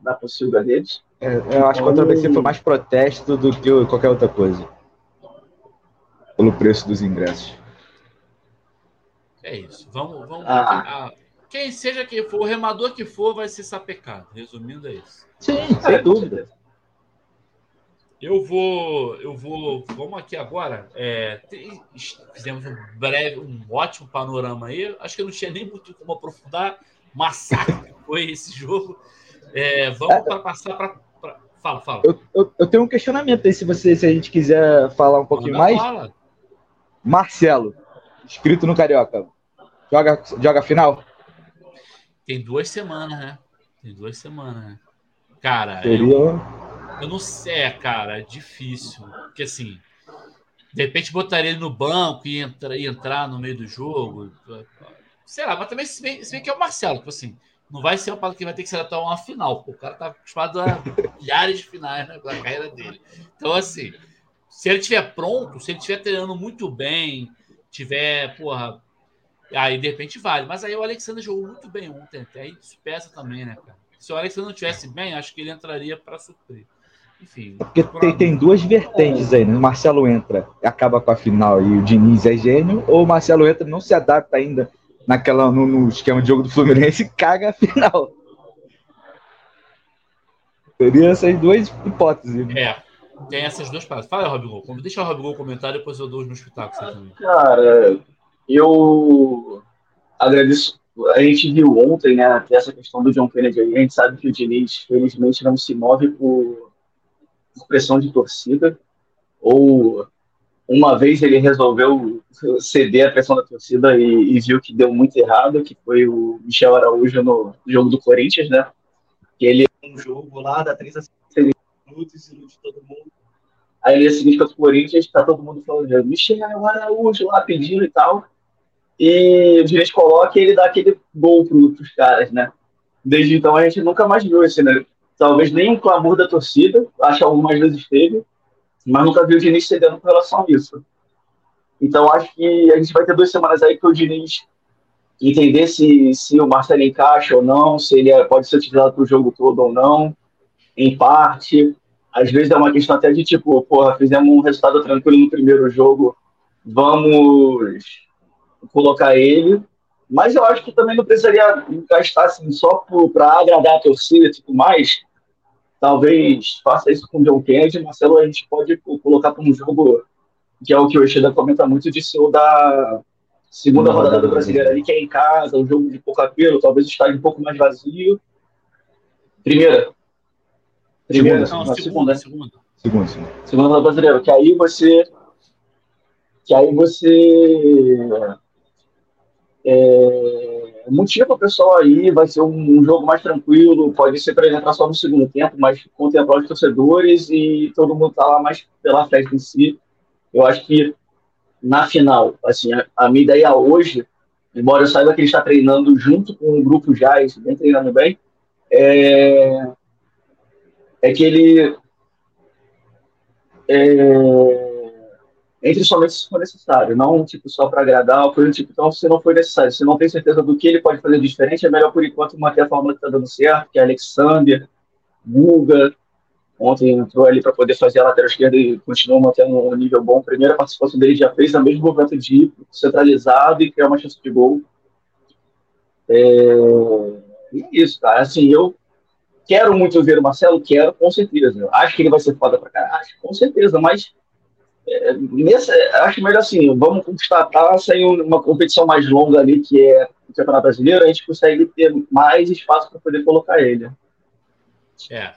da possível deles. É, eu acho que contra o ABC foi mais protesto do que qualquer outra coisa. Pelo preço dos ingressos. É isso. Vamos. vamos ah. Quem seja quem for, o remador que for, vai ser sapecado. Resumindo, é isso. Sim, sem dúvida. Eu vou, eu vou, vamos aqui agora. É, tem, fizemos um breve, um ótimo panorama aí. Acho que eu não tinha nem muito como aprofundar. Massacre foi esse jogo. É, vamos para passar para. Fala, fala. Eu, eu, eu, tenho um questionamento aí, se você, se a gente quiser falar um pouquinho Manda mais. Fala. Marcelo, inscrito no Carioca, joga, joga final? Tem duas semanas, né? Tem duas semanas, né? Cara, Seria... eu, eu não sei, é, cara, é difícil. Porque assim, de repente botaria ele no banco e, entra, e entrar no meio do jogo. Sei lá, mas também se bem, se bem que é o Marcelo, tipo assim, não vai ser um pato que vai ter que ser até uma final. O cara tá acostumado a milhares de finais né, na carreira dele. Então, assim, se ele estiver pronto, se ele estiver treinando muito bem, tiver, porra, aí de repente vale. Mas aí o Alexandre jogou muito bem ontem, aí isso pesa também, né, cara? Se o Alexandre não tivesse bem, acho que ele entraria para suprir. Enfim. Porque tem, tem, duas vertentes aí, né? O Marcelo entra acaba com a final e o Diniz é gênio, ou o Marcelo entra não se adapta ainda naquela, no, no esquema de jogo do Fluminense e caga a final. Teria essas duas hipóteses. É, tem essas duas partes. Fala, Robigol. Deixa o Robigol comentar, depois eu dou os meus pitacos também. Eu agradeço. A gente viu ontem, né, até essa questão do John Kennedy. A gente sabe que o Diniz, felizmente, não se move por, por pressão de torcida. Ou uma vez ele resolveu ceder a pressão da torcida e, e, viu que deu muito errado, que foi o Michel Araújo no jogo do Corinthians, né? Que ele um jogo lá, dá 30 minutos, ilude todo mundo. Aí ele seguinte contra o Corinthians, tá todo mundo falando, Michel Araújo lá pedindo e tal. E o direito coloca e ele dá aquele gol pro, pros caras, né? Desde então a gente nunca mais viu esse, né? Talvez nem um clamor da torcida, acho que algumas vezes teve, mas nunca vi o Diniz cedendo com relação a isso. Então acho que a gente vai ter duas semanas aí para o Diniz entender se, se o Marcelo encaixa ou não, se ele é, pode ser utilizado para o jogo todo ou não, em parte. Às vezes é uma questão até de tipo, porra, fizemos um resultado tranquilo no primeiro jogo, vamos colocar ele. Mas eu acho que também não precisaria gastar assim, só para agradar a torcida e tudo mais talvez faça isso com o John Kennedy, Marcelo, a gente pode colocar para um jogo que é o que o Eixida comenta muito de ser o da segunda rodada do Brasileiro ali, que é em casa, um jogo de pouco apelo, talvez o estádio um pouco mais vazio. Primeira. Primeira, segunda, não, segunda, segunda. Segunda, segunda. Segunda rodada brasileira, que aí você que aí você é, motiva o pessoal aí, vai ser um, um jogo mais tranquilo, pode ser para só no segundo tempo, mas contemplar os torcedores e todo mundo tá lá mais pela festa em si. Eu acho que na final, assim, a, a minha ideia hoje, embora eu saiba que ele está treinando junto com o grupo já, vem treinando bem, é, é que ele é, entre somente se for necessário, não tipo só para agradar, ou coisa tipo, então se não for necessário, se não tem certeza do que ele pode fazer de diferente, é melhor por enquanto manter a fórmula que está dando certo, que é Alexander, Guga, ontem entrou ali para poder fazer a lateral esquerda e continuou mantendo um nível bom. Primeira participação dele já fez a mesmo movimento de ir centralizado e criar uma chance de gol. É... E é isso, cara. Assim, eu quero muito ver o Marcelo, quero, com certeza. Acho que ele vai ser foda pra caralho, com certeza, mas é, nessa, acho melhor assim, vamos taça em uma competição mais longa ali, que é o Campeonato Brasileiro, a gente consegue ter mais espaço para poder colocar ele. É.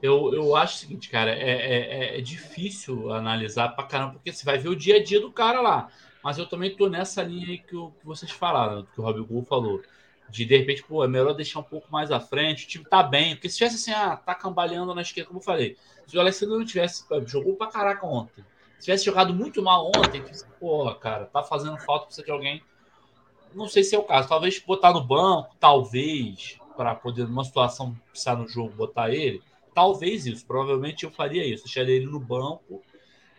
Eu, eu acho o seguinte, cara, é, é, é difícil analisar pra caramba, porque você vai ver o dia a dia do cara lá. Mas eu também tô nessa linha aí que, o, que vocês falaram, que o Rob Gol falou. De de repente, pô, é melhor deixar um pouco mais à frente, o time tá bem. Porque se tivesse assim, ah, tá cambaleando na esquerda, como eu falei. Se o Alessandro não tivesse, jogou pra caraca ontem se tivesse jogado muito mal ontem, que, porra, cara, tá fazendo falta precisa de alguém. Não sei se é o caso. Talvez botar no banco, talvez, para poder, numa situação, precisar no jogo, botar ele. Talvez isso. Provavelmente eu faria isso. Deixaria ele no banco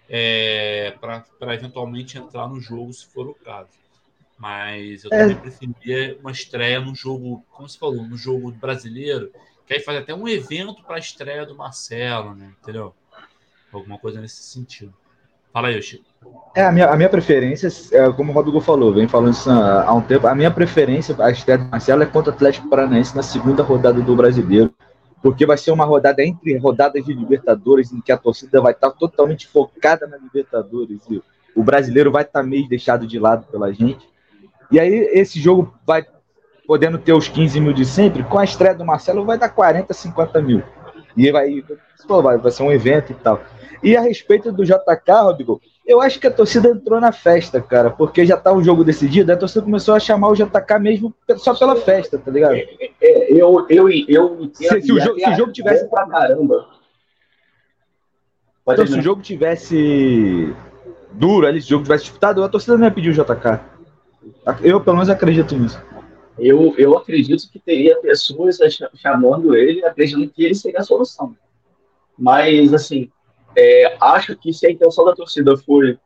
é, para eventualmente entrar no jogo, se for o caso. Mas eu é. também preferiria uma estreia no jogo, como você falou, no jogo brasileiro, que aí faz até um evento para a estreia do Marcelo, né? Entendeu? Alguma coisa nesse sentido. Fala aí, Chico. É, a minha, a minha preferência, é, como o Rodrigo falou, vem falando isso há um tempo, a minha preferência, a estreia do Marcelo é contra o Atlético Paranaense na segunda rodada do Brasileiro. porque vai ser uma rodada entre rodadas de Libertadores, em que a torcida vai estar totalmente focada na Libertadores e o brasileiro vai estar meio deixado de lado pela gente. E aí esse jogo vai podendo ter os 15 mil de sempre, com a estreia do Marcelo vai dar 40, 50 mil. E vai, vai, vai ser um evento e tal. E a respeito do JK, Rodrigo, eu acho que a torcida entrou na festa, cara, porque já tá o jogo decidido, a torcida começou a chamar o JK mesmo só pela festa, tá ligado? É, eu, eu, eu, se, se, o jogo, se o jogo tivesse. Pra caramba. Então, se o jogo tivesse duro ali, se o jogo tivesse disputado, a torcida não ia pedir o JK. Eu, pelo menos, acredito nisso. Eu, eu acredito que teria pessoas chamando ele, acreditando que ele seria a solução. Mas, assim, é, acho que se a intenção da torcida foi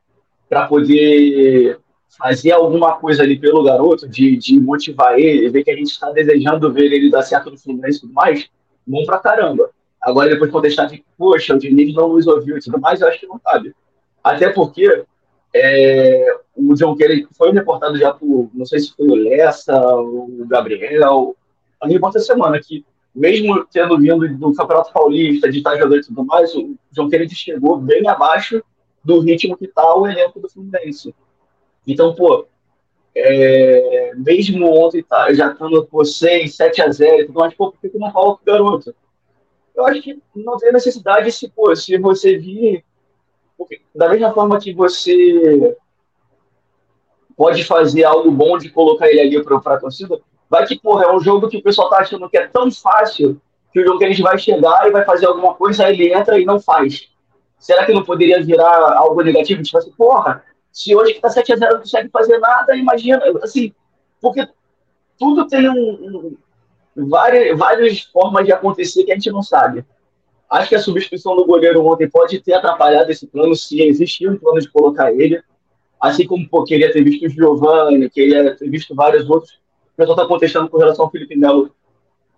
para poder fazer alguma coisa ali pelo garoto, de, de motivar ele, ver que a gente está desejando ver ele dar certo no Fluminense e tudo mais, bom pra caramba. Agora, depois contestar de, poxa, o Diniz não nos ouviu e tudo mais, eu acho que não cabe. Até porque é, o John Kerry foi reportado já por, não sei se foi o Lessa, o Gabriel, a repórter semana, que mesmo tendo vindo do Campeonato Paulista, de jogando e tudo mais, o João Kennedy chegou bem abaixo do ritmo que está o elenco do Fluminense. Então, pô, é, mesmo ontem tá, já estando por 6, 7 a 0 e tudo mais, pô, por que não fala pro garoto? Eu acho que não tem necessidade se, pô, se você vir. Da mesma forma que você pode fazer algo bom de colocar ele ali para a torcida, Vai que, porra, é um jogo que o pessoal tá achando que é tão fácil que o jogo que a gente vai chegar e vai fazer alguma coisa, aí ele entra e não faz. Será que não poderia virar algo negativo? Tipo assim, porra, se hoje que tá 7x0 não consegue fazer nada, imagina, assim, porque tudo tem um, um, várias, várias formas de acontecer que a gente não sabe. Acho que a substituição do goleiro ontem pode ter atrapalhado esse plano, se existia um plano de colocar ele. Assim como pô, queria ter visto o Giovanni, queria ter visto vários outros o pessoal está contestando com relação ao Felipe Melo.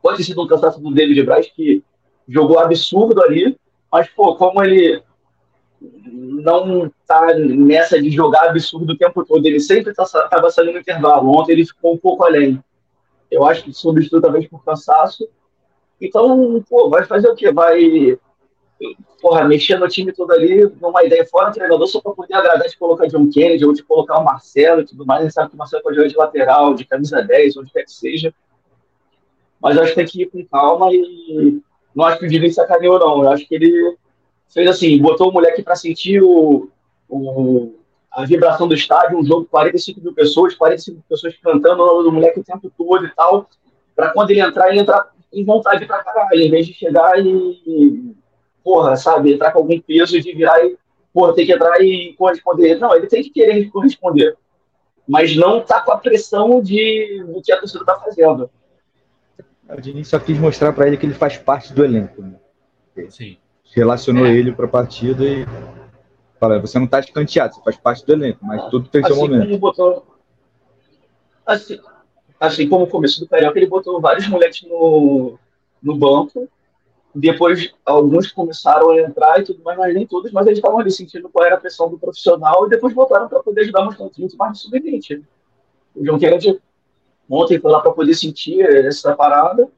Pode ter sido um cansaço do David Braz, que jogou absurdo ali, mas, pô, como ele não tá nessa de jogar absurdo o tempo todo, ele sempre tá, tava saindo no intervalo. Ontem ele ficou um pouco além. Eu acho que substitui talvez por cansaço. Então, pô, vai fazer o quê? Vai porra, mexer no time todo ali, numa ideia fora do treinador, só para poder agradar de colocar John Kennedy ou de colocar o Marcelo e tudo mais. Gente sabe que o Marcelo pode jogar de lateral, de camisa 10, onde quer que seja. Mas acho que tem que ir com calma e não acho que o Diniz sacaneou, não. Eu acho que ele fez assim, botou o moleque para sentir o, o, a vibração do estádio, um jogo 45 mil pessoas, 45 pessoas cantando o nome do moleque o tempo todo e tal, para quando ele entrar, ele entrar em vontade para caralho, em vez de chegar e porra, sabe, entrar com algum peso de virar e, porra, tem que entrar e corresponder. Não, ele tem que querer corresponder. Mas não tá com a pressão de, do que a torcida tá fazendo. O Diniz só quis mostrar para ele que ele faz parte do elenco. Né? Sim. Relacionou é. ele para a partida e fala, você não tá escanteado, você faz parte do elenco, mas tudo tem assim seu momento. Como botou, assim, assim como o começo do Carioca, ele botou vários moleques no, no banco depois, alguns começaram a entrar e tudo mais, mas nem todos, mas eles estavam ali sentindo qual era a pressão do profissional e depois voltaram para poder ajudar mostrando muito mais no sub-20. O João Kennedy ontem foi lá para poder sentir essa parada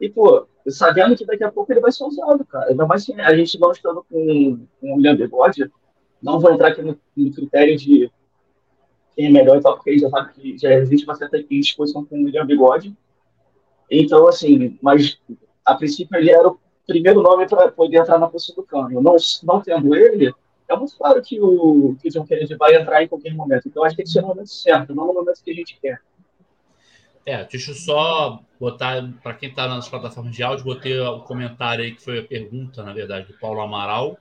e, pô, sabendo que daqui a pouco ele vai ser usado, cara. Ainda mais a gente não estando com, com o William Bigode, não vou entrar aqui no, no, critério de quem é melhor e tal, porque a gente já sabe que já existe uma certa indisposição com o William Bigode. Então, assim, mas a princípio ele era o primeiro nome para poder entrar na posição do câmbio. Não, não tendo ele, é muito claro que o, que o John Kennedy vai entrar em qualquer momento. Então acho que tem que ser no momento certo, não no momento que a gente quer. É, deixa eu só botar, para quem está nas plataformas de áudio, botei o comentário aí que foi a pergunta, na verdade, do Paulo Amaral.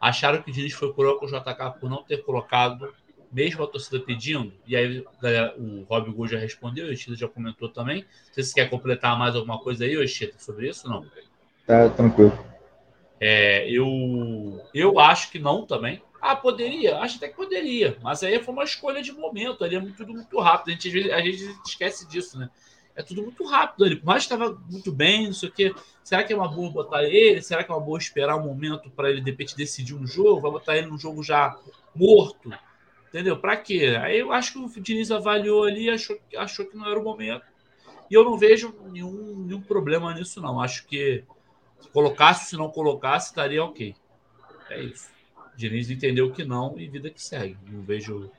Acharam que o Diniz foi cruel com o JK por não ter colocado, mesmo a torcida pedindo? E aí galera, o Rob Gol já respondeu, o Estilo já comentou também. Se você quer completar mais alguma coisa aí, Estilo, sobre isso não? Tá tranquilo. É, eu, eu acho que não também. Ah, poderia? Acho até que poderia. Mas aí foi uma escolha de momento. Ali é tudo muito rápido. A gente, a gente esquece disso, né? É tudo muito rápido ali. Por mais que estava muito bem, não sei o quê. Será que é uma boa botar ele? Será que é uma boa esperar um momento para ele, de repente, decidir um jogo? Vai botar ele num jogo já morto? Entendeu? Para quê? Aí eu acho que o Diniz avaliou ali achou, achou que não era o momento. E eu não vejo nenhum, nenhum problema nisso, não. Acho que colocasse, se não colocasse, estaria ok. É isso. Diniz entendeu que não e vida que segue. Não vejo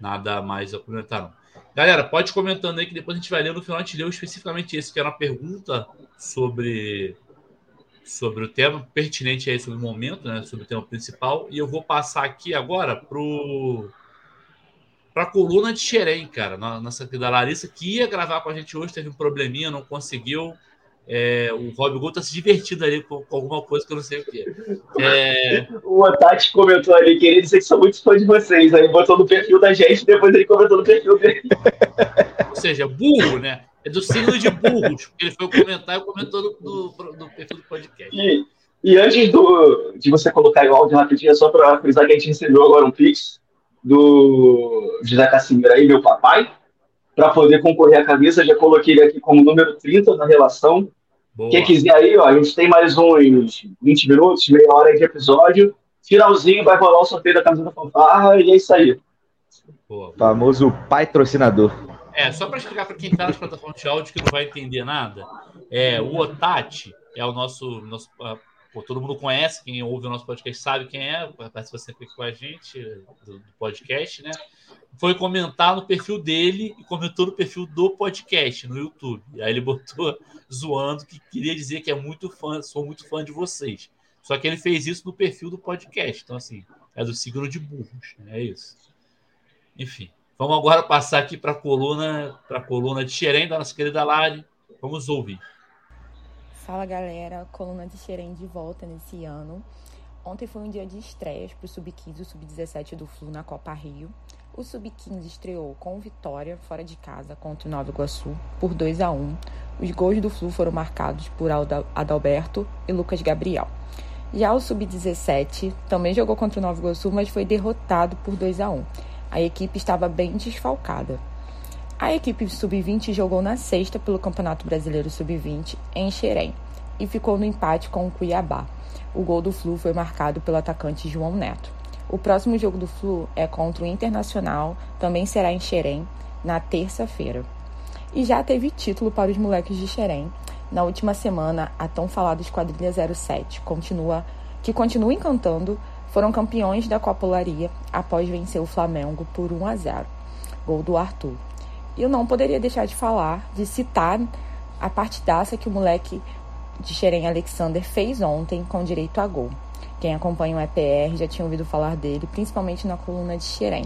nada mais a comentar, não. Galera, pode comentando aí que depois a gente vai ler. No final a gente leu especificamente esse, que era uma pergunta sobre, sobre o tema, pertinente aí sobre o momento, né? Sobre o tema principal. E eu vou passar aqui agora pro para a coluna de Xerém, cara, nossa querida Larissa, que ia gravar com a gente hoje, teve um probleminha, não conseguiu. É, o Rob Gol tá se divertindo ali com, com, alguma coisa que eu não sei o que. É... O Otati comentou ali, queria dizer que sou muito fã de vocês. Aí botou no perfil da gente, depois ele comentou no perfil dele. Ou seja, burro, né? É do signo de burros, ele foi comentar e comentou no, no, no, perfil do podcast. E, e antes do, de você colocar o áudio rapidinho, é só para frisar que a gente recebeu agora um Pix do José Casimiro aí, meu papai, para poder concorrer à camisa. Já coloquei ele aqui como número 30 na relação. Boa. Quem quiser aí, ó, a gente tem mais uns 20 minutos, meia hora de episódio. Finalzinho vai rolar o sorteio da camisa da fanfarra e é isso aí. Boa, Famoso patrocinador. É, só para explicar para quem está nas plataformas de áudio que não vai entender nada, é, o Otati é o nosso, nosso pô, todo mundo conhece, quem ouve o nosso podcast sabe quem é, participa sempre aqui com a gente do, do, podcast, né? Foi comentar no perfil dele e comentou no perfil do podcast no YouTube. Aí ele botou zoando que queria dizer que é muito fã, sou muito fã de vocês. Só que ele fez isso no perfil do podcast. Então, assim, é do signo de burros. Né? É isso. Enfim. Vamos agora passar aqui para a coluna, para coluna de Xerém, da nossa querida Lari. Vamos ouvir. Fala galera, coluna de Xerém de volta nesse ano. Ontem foi um dia de estreias para o Sub-15 e o Sub-17 do Flu na Copa Rio. O Sub-15 estreou com vitória fora de casa contra o Nova Iguaçu por 2 a 1 Os gols do Flu foram marcados por Adalberto e Lucas Gabriel. Já o Sub-17 também jogou contra o Nova Iguaçu, mas foi derrotado por 2 a 1 A equipe estava bem desfalcada. A equipe sub-20 jogou na sexta pelo Campeonato Brasileiro Sub-20 em Xerém e ficou no empate com o Cuiabá. O gol do Flu foi marcado pelo atacante João Neto. O próximo jogo do Flu é contra o Internacional, também será em Xerém, na terça-feira. E já teve título para os moleques de Xerém. Na última semana, a tão falada Esquadrilha 07 continua, que continua encantando, foram campeões da Copa Olaria após vencer o Flamengo por 1 a 0. Gol do Arthur. E eu não poderia deixar de falar, de citar a partidaça que o moleque de Xerém Alexander fez ontem com direito a gol. Quem acompanha o EPR já tinha ouvido falar dele, principalmente na coluna de Xerém.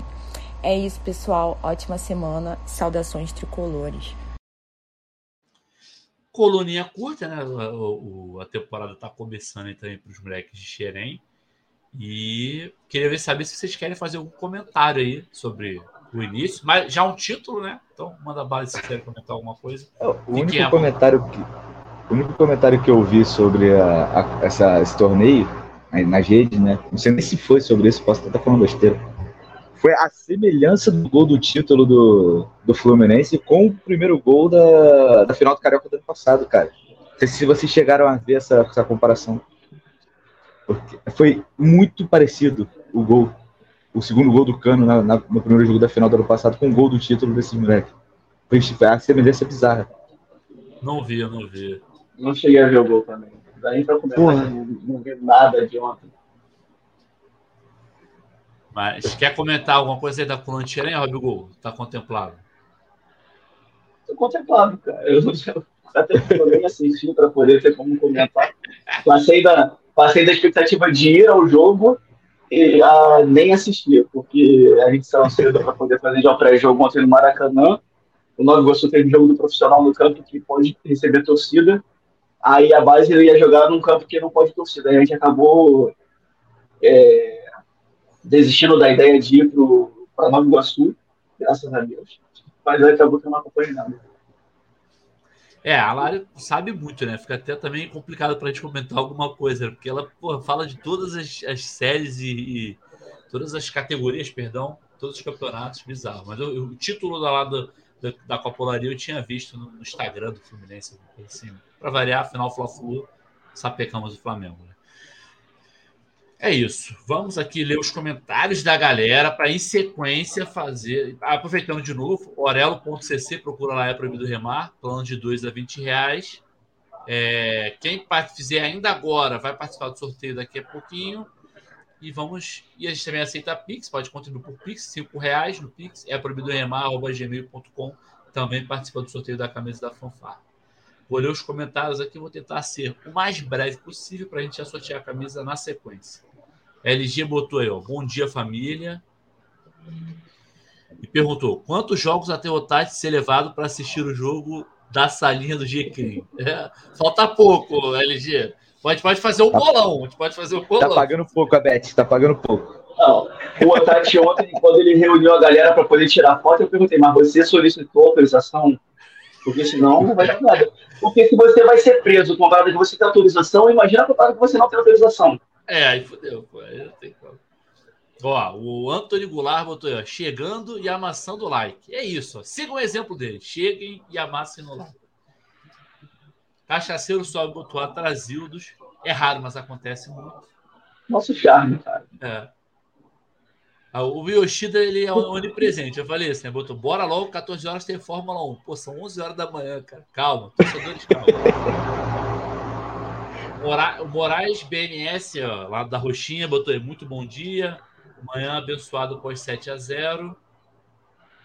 É isso, pessoal. Ótima semana. Saudações tricolores. Coluninha curta, né? O, o, a temporada está começando aí também para os moleques de Xerém. E queria ver saber se vocês querem fazer algum comentário aí sobre o início, mas já um título, né? Então manda bala se quiser comentar alguma coisa. É, o único é comentário que o único comentário que eu vi sobre a, a, essa, esse torneio nas redes, né? Não sei nem se foi sobre isso, posso estar falando besteira. Foi a semelhança do gol do título do, do Fluminense com o primeiro gol da, da final do Carioca do ano passado, cara. Não sei se vocês chegaram a ver essa, essa comparação. Porque foi muito parecido o gol o segundo gol do Cano na, na, no primeiro jogo da final do ano passado com o gol do título desse moleque. Foi a semelhança bizarra. Não vi, eu não vi. Não cheguei a ver o gol também. Daí pra começar, não, não vi nada de ontem. Mas quer comentar alguma coisa aí da coluna de Rob Gol? Tá contemplado? Tô contemplado, cara. Eu até nem assisti para poder ter como comentar. Passei da, passei da expectativa de ir ao jogo e a, nem assistir, porque a gente saiu cedo para poder fazer já o pré-jogo ontem no Maracanã. O Nova Iguaçu teve jogo do profissional no campo que pode receber torcida. Aí a base ia jogar num campo que não pode torcida. Aí a gente acabou é, desistindo da ideia de ir para Nova Iguaçu, graças a Deus. Mas aí acabou que eu não acompanhei nada. É, a Lara sabe muito, né? Fica até também complicado para a gente comentar alguma coisa, porque ela porra, fala de todas as, as séries e, e, todas as categorias, perdão, todos os campeonatos, bizarro. Mas eu, o título da, lá da, da Copolaria eu tinha visto no, Instagram do Fluminense, assim, para variar, final Fla-Flu, sapecamos o Flamengo. Né? É isso. Vamos aqui ler os comentários da galera para, em sequência, fazer. Aproveitando de novo, orelo.cc, procura lá, é proibido remar. Plano de 2 a 20 reais. É, quem fizer ainda agora vai participar do sorteio daqui a pouquinho. E vamos. E a gente também aceita Pix, pode contribuir por Pix, 5 reais no Pix, é proibido remar.gmail.com. Também participa do sorteio da camisa da fanfarra. Vou ler os comentários aqui, vou tentar ser o mais breve possível para a gente já sortear a camisa na sequência. LG botou aí, ó. Bom dia, família. E perguntou: quantos jogos até o Tati ser levado para assistir o jogo da salinha do GCRIM? É, falta pouco, LG. Pode, pode fazer um bolão. A gente pode fazer um Tá bolão. pagando pouco a Beth, tá pagando pouco. Não, o Otati ontem, quando ele reuniu a galera para poder tirar foto, eu perguntei, mas você solicitou autorização? Porque senão não vai dar nada. Porque se você vai ser preso com a parada que você tem autorização, imagina com a parada que você não tem autorização. É, aí fodeu, pô. Aí não tem como. Ó, o Antônio Goulart botou aí, ó, chegando e amassando o like. É isso, ó. Sigam o exemplo dele. Cheguem e amassem no like. Cachaceiro sobe botou atrasildos. É raro, mas acontece muito. Nosso charme, cara. É. Ah, O Yoshida, ele é onipresente. Eu falei assim, né? Botou, bora logo, 14 horas tem Fórmula 1. Pô, são 11 horas da manhã, cara. Calma, torcedores, calma. O Moraes BNS, ó, lá da Roxinha, botou aí, muito bom dia. Manhã abençoado pós 7 a 0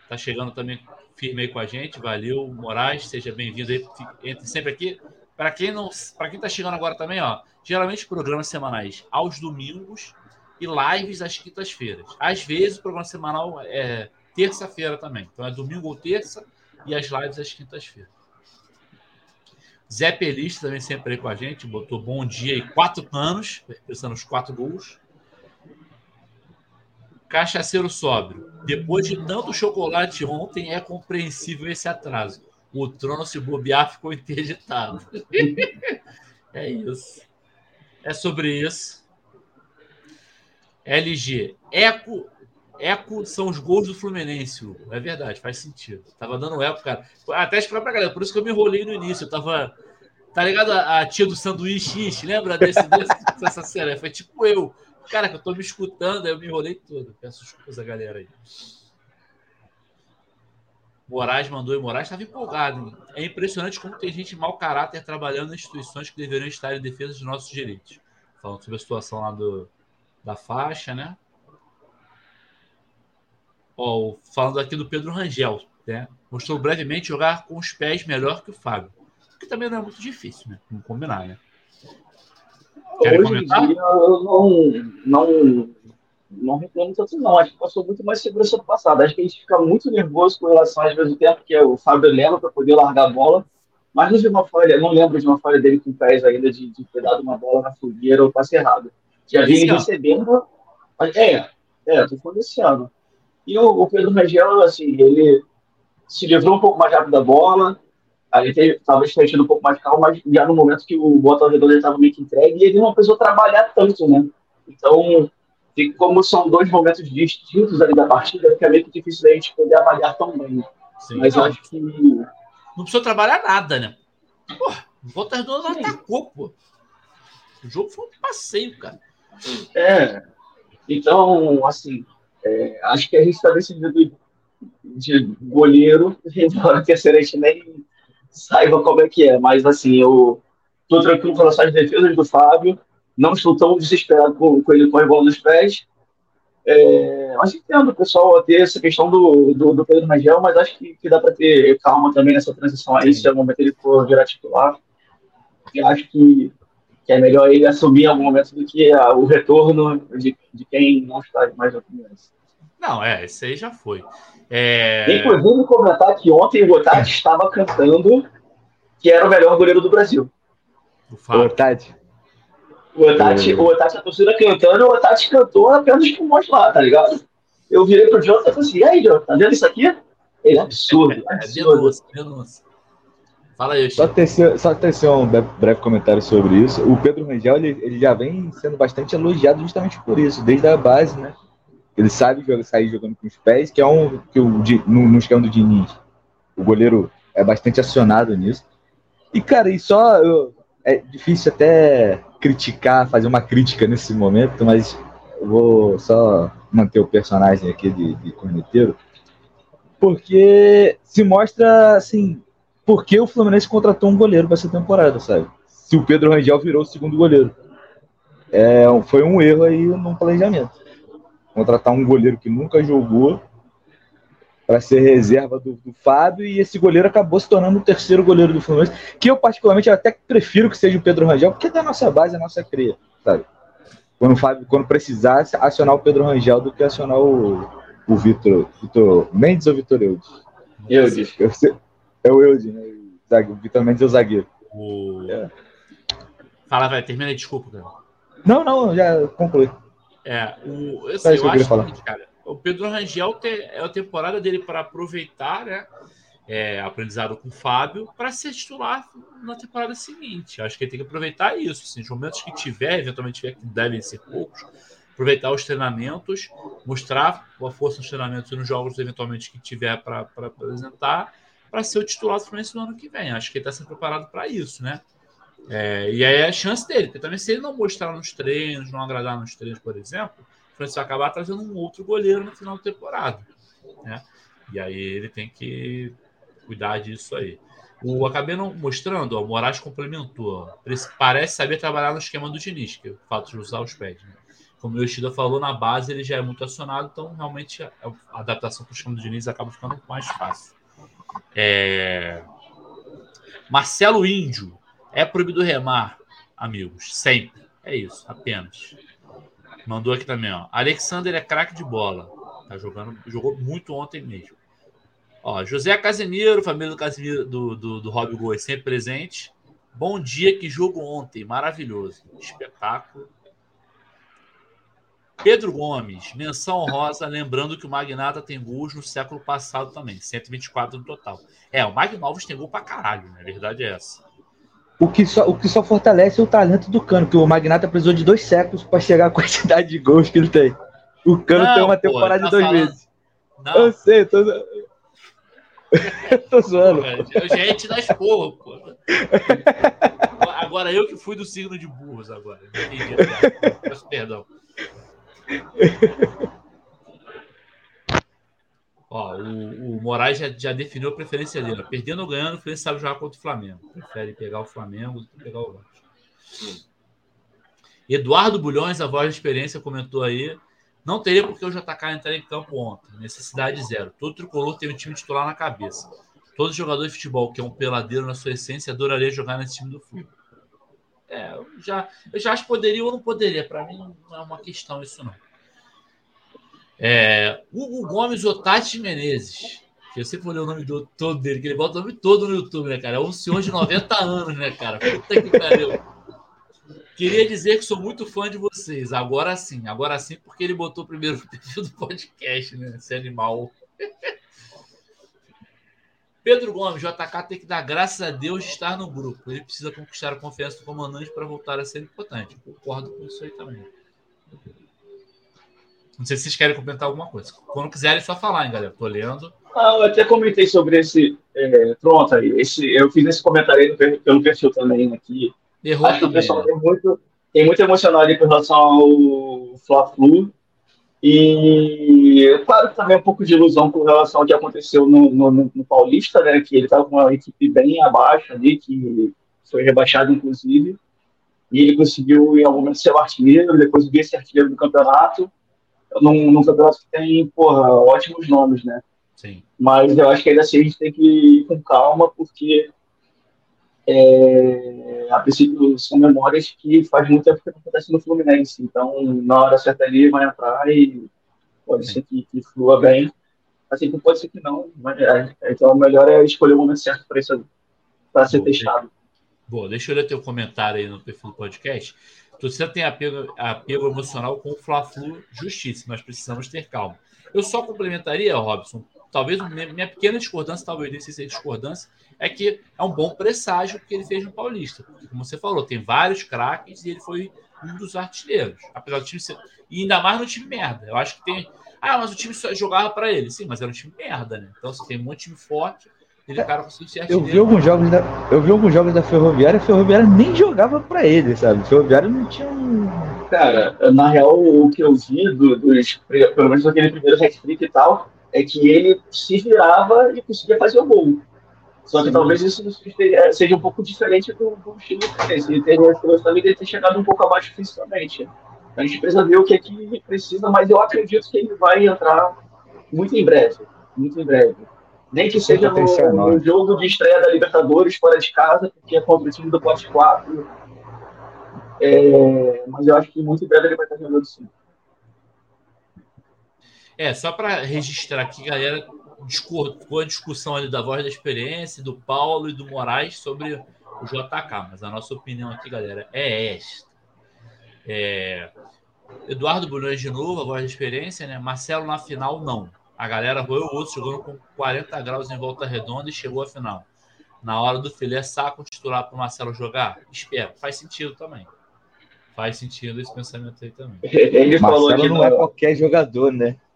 Tá chegando também firme aí com a gente. Valeu, Moraes. Seja bem-vindo aí. Entre sempre aqui. Para quem não, para quem tá chegando agora também, ó, geralmente programas semanais aos domingos e lives às quintas-feiras. Às vezes o programa semanal é terça-feira também. Então é domingo ou terça e as lives às quintas-feiras. Zé Pelista também sempre aí com a gente, botou bom dia e quatro anos, pensando nos quatro gols. Cachaceiro sóbrio. Depois de tanto chocolate ontem, é compreensível esse atraso. O trono, se bobear, ficou interditado. é isso. É sobre isso. LG. Eco. Eco são os gols do Fluminense. É verdade, faz sentido. Tava dando eco, cara. Até explicar pra galera, por isso que eu me enrolei no início. Eu tava. Tá ligado a, a tia do sanduíche? Lembra desse, desse, dessa cena? Foi tipo eu. Cara, que eu tô me escutando, eu me enrolei todo. Peço desculpas a galera aí. Moraes mandou e Moraes estava empolgado. hein? É impressionante como tem gente mau caráter trabalhando em instituições que deveriam estar em defesa de nossos direitos. Falando sobre a situação lá do, da faixa, né? Ó, o- falando aqui do Pedro Rangel, né? Mostrou brevemente jogar com os pés melhor que o Fábio. Que também não é muito difícil, né? Vamos combinar, né? Querem Hoje em comentar? dia eu não, não, não reclamo tanto, não. Acho que passou muito mais segurança do passado. Acho que a gente fica muito nervoso com relação às vezes o tempo que o Fábio leva para poder largar a bola. Mas não vi uma falha, não lembro de uma falha dele com pés ainda de, de ter dado uma bola na fogueira ou passe errado. Já vi Esse ele recebendo. É, é, tô falando desse ano. E o, o Pedro Rangel, assim, ele se livrou um pouco mais rápido da bola, aí ele teve, talvez tenha tido um pouco mais de calma, mas já no momento que o Bota Redonda estava meio que entregue, ele não precisou trabalhar tanto, né? Então, e como são dois momentos distintos ali da partida, fica meio que difícil da gente poder avaliar tão bem. Sim. Mas eu não, acho que não precisou trabalhar nada, né? Porra, o Volta Redonda Sim. atacou, pô. O jogo foi um passeio, cara. É. Então, assim, é, acho que a gente está decidido de goleiro, embora que a gente nem saiba como é que é. Mas, assim, eu tô tranquilo com às defesas do Fábio. Não estou tão desesperado com, com ele com a bola nos pés. É, mas entendo pessoal ter essa questão do, do, do Pedro Rangel, mas acho que, que dá para ter calma também nessa transição aí, se o momento ele for virar titular. E acho que que é melhor ele assumir em algum momento do que ah, o retorno de, de quem não está mais na Fluminense. Não, é, esse aí já foi. É, Inclusive, comentar que ontem o Gotati estava cantando que era o melhor goleiro do Brasil. o. Tati, O Otati, o Otati, a torcida cantando, e o Otati cantou apenas com voz lá, tá ligado? Eu virei pro Jonathan e falei assim, e aí, Jonathan, tá vendo isso aqui? Ele é absurdo, É, absurdo. denúncia, denúncia. Fala aí, só Chico. tecer, só tecer um breve, breve comentário sobre isso. O Pedro Rangel, ele, ele já vem sendo bastante elogiado justamente por isso, desde a base, né? Ele sabe jogar, sair jogando com os pés, que é um que o, no, no esquema do Diniz. O goleiro é bastante acionado nisso. E, cara, e só. eu- é difícil até criticar, fazer uma crítica nesse momento, mas vou só manter o personagem aqui de, de corneteiro, porque se mostra, assim, por que o Fluminense contratou um goleiro para essa temporada, sabe? Se o Pedro Rangel virou o segundo goleiro. É, foi um erro aí no planejamento. Contratar um goleiro que nunca jogou para ser reserva do, do, Fábio e esse goleiro acabou se tornando o terceiro goleiro do Fluminense, que eu particularmente até prefiro que seja o Pedro Rangel, porque é da nossa base, a nossa cria, sabe? Quando, o Fábio, quando precisar, acionar o Pedro Rangel do que acionar o, o Vitor, Vitor Mendes ou Vitor Eudes? Eudes. É o Eudes, né? O Vitor Mendes é o zagueiro. O... É. Fala, vai, termina aí, desculpa, cara. Não, não, já concluí. É, o, assim, eu, eu acho falar. que, cara, o Pedro Rangel te, é a temporada dele para aproveitar, né? É, aprendizado com o Fábio para ser titular na temporada seguinte. Acho que ele tem que aproveitar isso. Assim, os momentos que tiver, eventualmente tiver, que devem ser poucos, aproveitar os treinamentos, mostrar a força nos treinamentos e nos jogos, eventualmente, que tiver para apresentar, para ser o titular do Fluminense no ano que vem. Acho que ele está sendo preparado para isso, né? É, e aí é a chance dele, porque também se ele não mostrar nos treinos, não agradar nos treinos, por exemplo, o Fluminense vai acabar trazendo um outro goleiro no final da temporada. Né? E aí ele tem que cuidar disso aí. O acabei não mostrando, ó, o Moraes complementou. Parece saber trabalhar no esquema do Diniz, que é o fato de usar os pés. Né? Como o Yoshida falou, na base ele já é muito acionado, então realmente a adaptação para o esquema do Diniz acaba ficando mais fácil. É... Marcelo Índio. É proibido remar, amigos. Sempre. É isso, apenas. Mandou aqui também, ó. Alexander é craque de bola. Tá jogando, jogou muito ontem mesmo. Ó, José Casemiro, família do Casemiro do, do, do Rob Goi, sempre presente. Bom dia, que jogo ontem. Maravilhoso. Espetáculo. Pedro Gomes, menção honrosa, lembrando que o Magnata tem gols no século passado também, 124 no total. É, o Magnovos tem gol pra caralho, né? A verdade é essa. O que, só, o que só fortalece é o talento do Cano, que o Magnata precisou de dois séculos para chegar à quantidade de gols que ele tem. O Cano não, tem uma temporada pô, tá de dois falando... meses. Não. Eu sei, tô. tô zoando. Pô, gente das porra, pô. Agora eu que fui do signo de burros agora. Entendi. Peço perdão. Ó, o, o Moraes já, já, definiu a preferência dele. Perdendo ou ganhando, o Fluminense sabe jogar contra o Flamengo. Prefere pegar o Flamengo do que pegar o Vasco. Eduardo Bulhões, a voz de experiência, comentou aí. Não teria porque o JK entrar em campo ontem. Necessidade zero. Todo tricolor tem um time titular na cabeça. Todo jogador de futebol que é um peladeiro na sua essência adoraria jogar nesse time do Fluminense. É, eu já, eu já acho que poderia ou não poderia. Para mim não é uma questão isso, não. É, Hugo Gomes Otati Menezes. Que eu sempre olhei o nome do, todo dele, que ele bota o nome todo no YouTube, né, cara? É um senhor de 90 anos, né, cara? Puta que pariu. Queria dizer que sou muito fã de vocês. Agora sim, agora sim, porque ele botou o primeiro perfil do podcast, né? Esse animal. Pedro Gomes, JK tem que dar graças a Deus de estar no grupo. Ele precisa conquistar a confiança do comandante para voltar a ser importante. Concordo com isso aí também. Não sei se vocês querem comentar alguma coisa. Quando quiserem, é só falar, hein, galera. Tô lendo. Ah, eu até comentei sobre esse. É, pronto, aí. Esse, eu fiz esse comentário aí no, pelo perfil também aqui. Errou Acho que o pessoal tem muito, tem muito emocional ali com relação ao Fla-Flu. E, claro, também um pouco de ilusão com relação ao que aconteceu no, no, no Paulista, né? Que ele estava com uma equipe bem abaixo ali, que foi rebaixado, inclusive. E ele conseguiu, em algum momento, ser o artilheiro, depois vir ser artilheiro do campeonato num, num campeonato que tem, porra, ótimos nomes, né? Sim. Mas eu acho que ainda assim a gente tem que ir com calma, porque é, a princípio são memórias que faz muito tempo que acontece no Fluminense. Então, na hora certa ali, vai entrar e pode Sim. ser que, que, flua bem. Assim pode ser que não. Mas, é, então, o melhor é escolher o momento certo para ser Boa, testado. Boa, deixa eu ler teu comentário aí no perfil do podcast torcida tem apego, apego emocional com o Fla-Flu justiça, nós precisamos ter calma. Eu só complementaria, Robson, talvez minha pequena discordância, talvez nem sei discordância, é que é um bom presságio que ele fez no Paulista. Porque, como você falou, tem vários craques e ele foi um dos artilheiros. Apesar do time ser. E ainda mais no time merda. Eu acho que tem. Ah, mas o time só jogava para ele. Sim, mas era um time merda, né? Então, você tem um monte de time forte ele, cara, conseguiu ser Eu vi alguns jogos da, eu vi alguns jogos da Ferroviária, a Ferroviária nem jogava para ele, sabe? A Ferroviária não tinha um... Cara, na real, o que eu vi do, dos, pelo menos naquele primeiro hat-trick e tal, é que ele se virava e conseguia fazer o gol. Só que talvez isso seja, seja um pouco diferente do, do estilo Fluminense. Ele tem a também de ter chegado um pouco abaixo fisicamente. A gente precisa ver o que é que precisa, mas eu acredito que ele vai entrar muito em breve. Muito em breve. Nem que seja no, no jogo de estreia da Libertadores fora de casa, porque é contra o time do Pote 4. É, mas eu acho que muito em breve ele vai estar jogando sim. É, só para registrar aqui, galera, ficou a discussão ali da voz da experiência, do Paulo e do Moraes sobre o JK, mas a nossa opinião aqui, galera, é esta. É, Eduardo Bulhões de novo, a voz da experiência, né? Marcelo na final, não. A galera roeu o outro, jogando com 40 graus em volta redonda e chegou à final. Na hora do filé, saco titular para o Marcelo jogar? Espero. Faz sentido também. Faz sentido esse pensamento aí também. Ele Marcelo falou que não é qualquer jogador, né?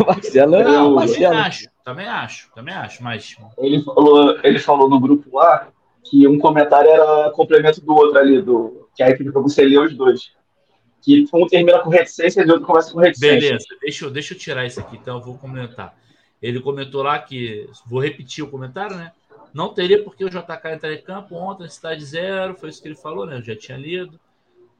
O Marcelo é não, Marcelo. Também acho, também acho, também acho, mas. Ele falou, ele falou no grupo lá que um comentário era complemento do outro ali, do, que a equipe para você ler os dois. Que um termina com reticência e o outro começa com reticência. Beleza, deixa eu, deixa eu tirar isso aqui, então eu vou comentar. Ele comentou lá que, vou repetir o comentário, né? Não teria porque o JK entrar em campo ontem, cidade zero, foi isso que ele falou, né? Eu já tinha lido.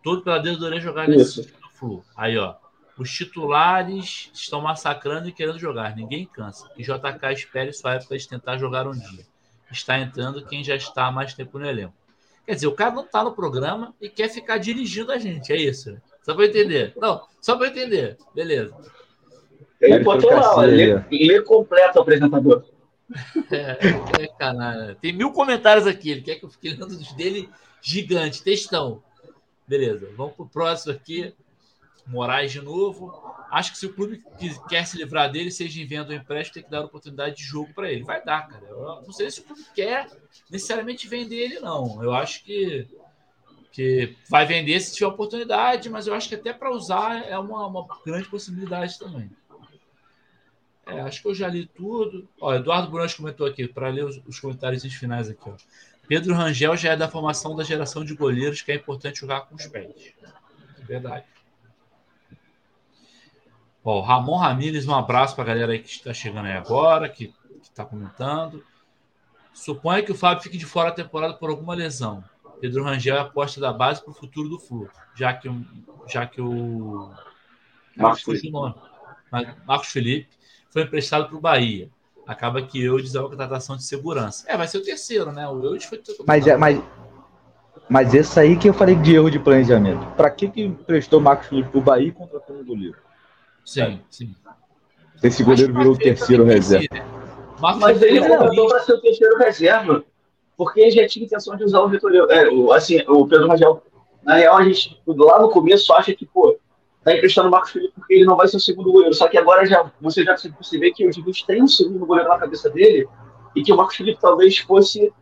Todo pela dedo do jogar nesse Flu. Aí, ó. Os titulares estão massacrando e querendo jogar. Ninguém cansa. Que JK espere sua época de tentar jogar um dia. Está entrando quem já está há mais tempo no elenco. Quer dizer, o cara não está no programa e quer ficar dirigindo a gente. É isso. Né? Só para entender. Não, só para entender. Beleza. Ele botou lá, lê, lê completo o apresentador. É, é canalha. Tem mil comentários aqui. Ele quer que eu fique lendo os dele gigante, textão. Beleza, vamos pro próximo aqui. Moraes de novo. Acho que se o clube quer se livrar dele, seja em venda ou empréstimo, tem que dar oportunidade de jogo para ele. Vai dar, cara. Eu não sei se o clube quer necessariamente vender ele, não. Eu acho que, que vai vender se tiver oportunidade, mas eu acho que até para usar é uma, uma grande possibilidade também. É, acho que eu já li tudo. Ó, Eduardo Brunas comentou aqui, para ler os, os, comentários finais aqui. Ó. Pedro Rangel já é da formação da geração de goleiros que é importante jogar com os pés. Verdade. Ó, Ramon Ramírez, um abraço para a galera aí que está chegando aí agora, que está comentando. Suponha que o Fábio fique de fora da temporada por alguma lesão. Pedro Rangel é a aposta da base para o futuro do Flu, já que, já que o. Marcos Felipe. Nome. Marcos Felipe foi emprestado para o Bahia. Acaba que eu é uma contratação de segurança. É, vai ser o terceiro, né? O Eudes foi. Mas, é, mas, mas esse aí que eu falei de erro de planejamento. Para que, que emprestou Marcos Felipe para o Bahia e contratou um goleiro? Sim, sim. Esse goleiro virou o terceiro reserva. Né? Mas ele voltou para ser o terceiro reserva, porque já tinha intenção de usar o Vitor. É, o, assim, o Pedro Rangel. Na real, a gente lá no começo acha que, pô, tá emprestando o Marcos Felipe porque ele não vai ser o segundo goleiro. Só que agora já, você já consegue perceber que o Diniz tem um segundo goleiro na cabeça dele e que o Marcos Felipe talvez fosse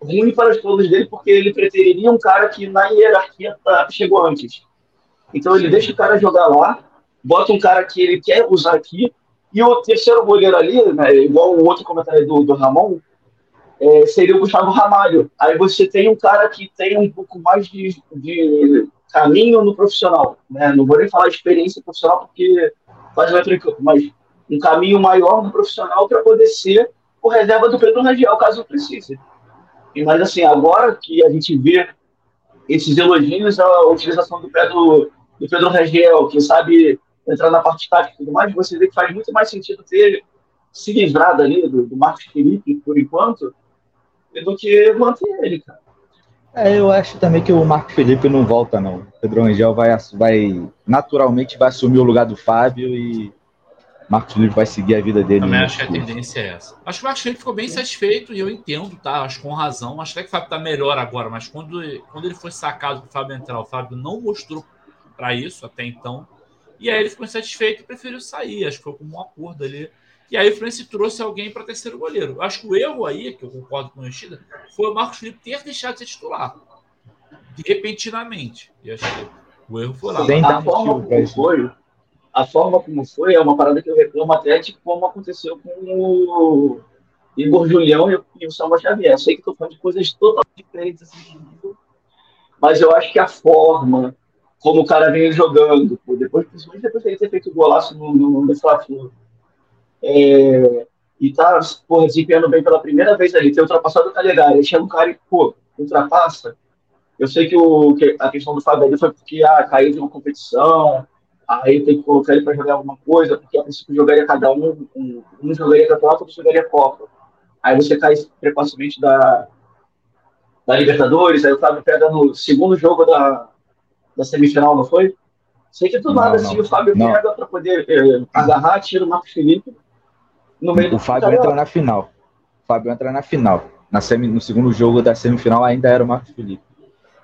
ruim para os planos dele porque ele preteriria um cara que na hierarquia tá, chegou antes. Então ele deixa o cara jogar lá bota um cara que ele quer usar aqui, e o terceiro goleiro ali, né, igual o outro comentário do, do Ramon, é, seria o Gustavo Ramalho. Aí você tem um cara que tem um pouco mais de, de caminho no profissional. Né? Não vou nem falar experiência profissional, porque quase vai em campo, mas um caminho maior no profissional para poder ser o reserva do Pedro Rangel, caso precise. E, mas assim, agora que a gente vê esses elogios à utilização do, pé do, do Pedro Rangel, que sabe entrar na parte tática e tudo mais, você vê que faz muito mais sentido ter se livrado ali do, do Marcos Felipe, por enquanto, do que manter ele, cara. É, eu acho também que o Marcos Felipe não volta, não. O Pedro Angel vai, vai naturalmente vai assumir o lugar do Fábio e Marcos Felipe vai seguir a vida dele. Também acho que a tendência é essa. Acho que o Marcos Felipe ficou bem satisfeito e eu entendo, tá? Acho com razão. Acho até que o Fábio tá melhor agora, mas quando, quando ele foi sacado para o Fábio entrar, o Fábio não mostrou para isso até então. E aí ele ficou insatisfeito e preferiu sair. Acho que foi como um acordo ali. E aí o Fluminense trouxe alguém para terceiro goleiro. Acho que o erro aí, que eu concordo com o Yoshida, foi o Marcos Felipe ter deixado de ser titular. Repentinamente. E acho que o erro foi lá. a forma como foi, a forma como foi é uma parada que eu reclamo até de como aconteceu com o Igor Julião e o Salva Xavier. Eu sei que estou falando de coisas totalmente diferentes assim, mas eu acho que a forma, como o cara vem jogando, depois, principalmente depois de ele ter feito o golaço no, no, no é, e tá, porra, desempenhando bem pela primeira vez ali, ter ultrapassado o Calegari, chega um cara e, pô, ultrapassa. Eu sei que, o, que a questão do Fábio ali foi porque ah, caiu de uma competição, aí tem que colocar ele para jogar alguma coisa, porque a princípio jogaria cada um, um, um jogaria campeonato, outro jogaria Copa. Aí você cai precocemente da, da Libertadores, aí o Fábio pega no segundo jogo da, da semifinal, não foi? Sei que do nada, assim, o Fábio não. pega para poder eh, agarrar, tira o Marcos Felipe no meio O Fábio entra na final. O Fábio entra na final. Na semi, no segundo jogo da semifinal ainda era o Marcos Felipe.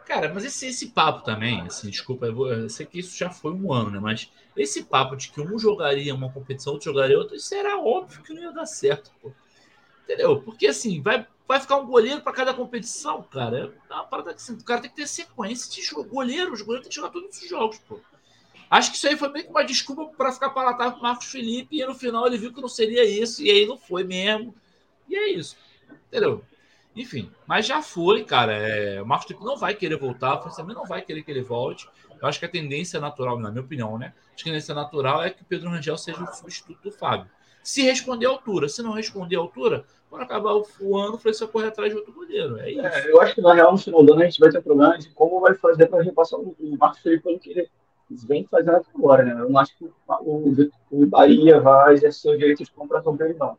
Cara, mas esse, esse papo também, assim, desculpa, eu, vou, eu, sei que isso já foi um ano, né? Mas esse papo de que um jogaria uma competição, outro jogaria outra, isso era óbvio que não ia dar certo, pô. Entendeu? Porque assim, vai, vai ficar um goleiro para cada competição, cara. É uma parada que assim, o cara tem que ter sequência de jogo. Goleiro, os goleiros têm que jogar todos os jogos, pô. Acho que isso aí foi meio que uma desculpa para ficar palatável com o Marcos Felipe, e no final ele viu que não seria isso, e aí não foi mesmo. E é isso. Entendeu? Enfim, mas já foi, cara. É, o Marcos Felipe não vai querer voltar, o também não vai querer que ele volte. Eu acho que a tendência natural, na minha opinião, né? A tendência natural é que o Pedro Rangel seja o substituto do Fábio. Se responder à altura, se não responder à altura, quando acabar o ano, o Fluminense correr atrás de outro goleiro. É isso. É, eu acho que na real, no final do ano, a gente vai ter problema de como vai fazer para repassar o Marcos Felipe pelo que ele vem fazendo até agora, né? Eu não acho que o, o Bahia vai exercer o direito de compra sobre ele, não.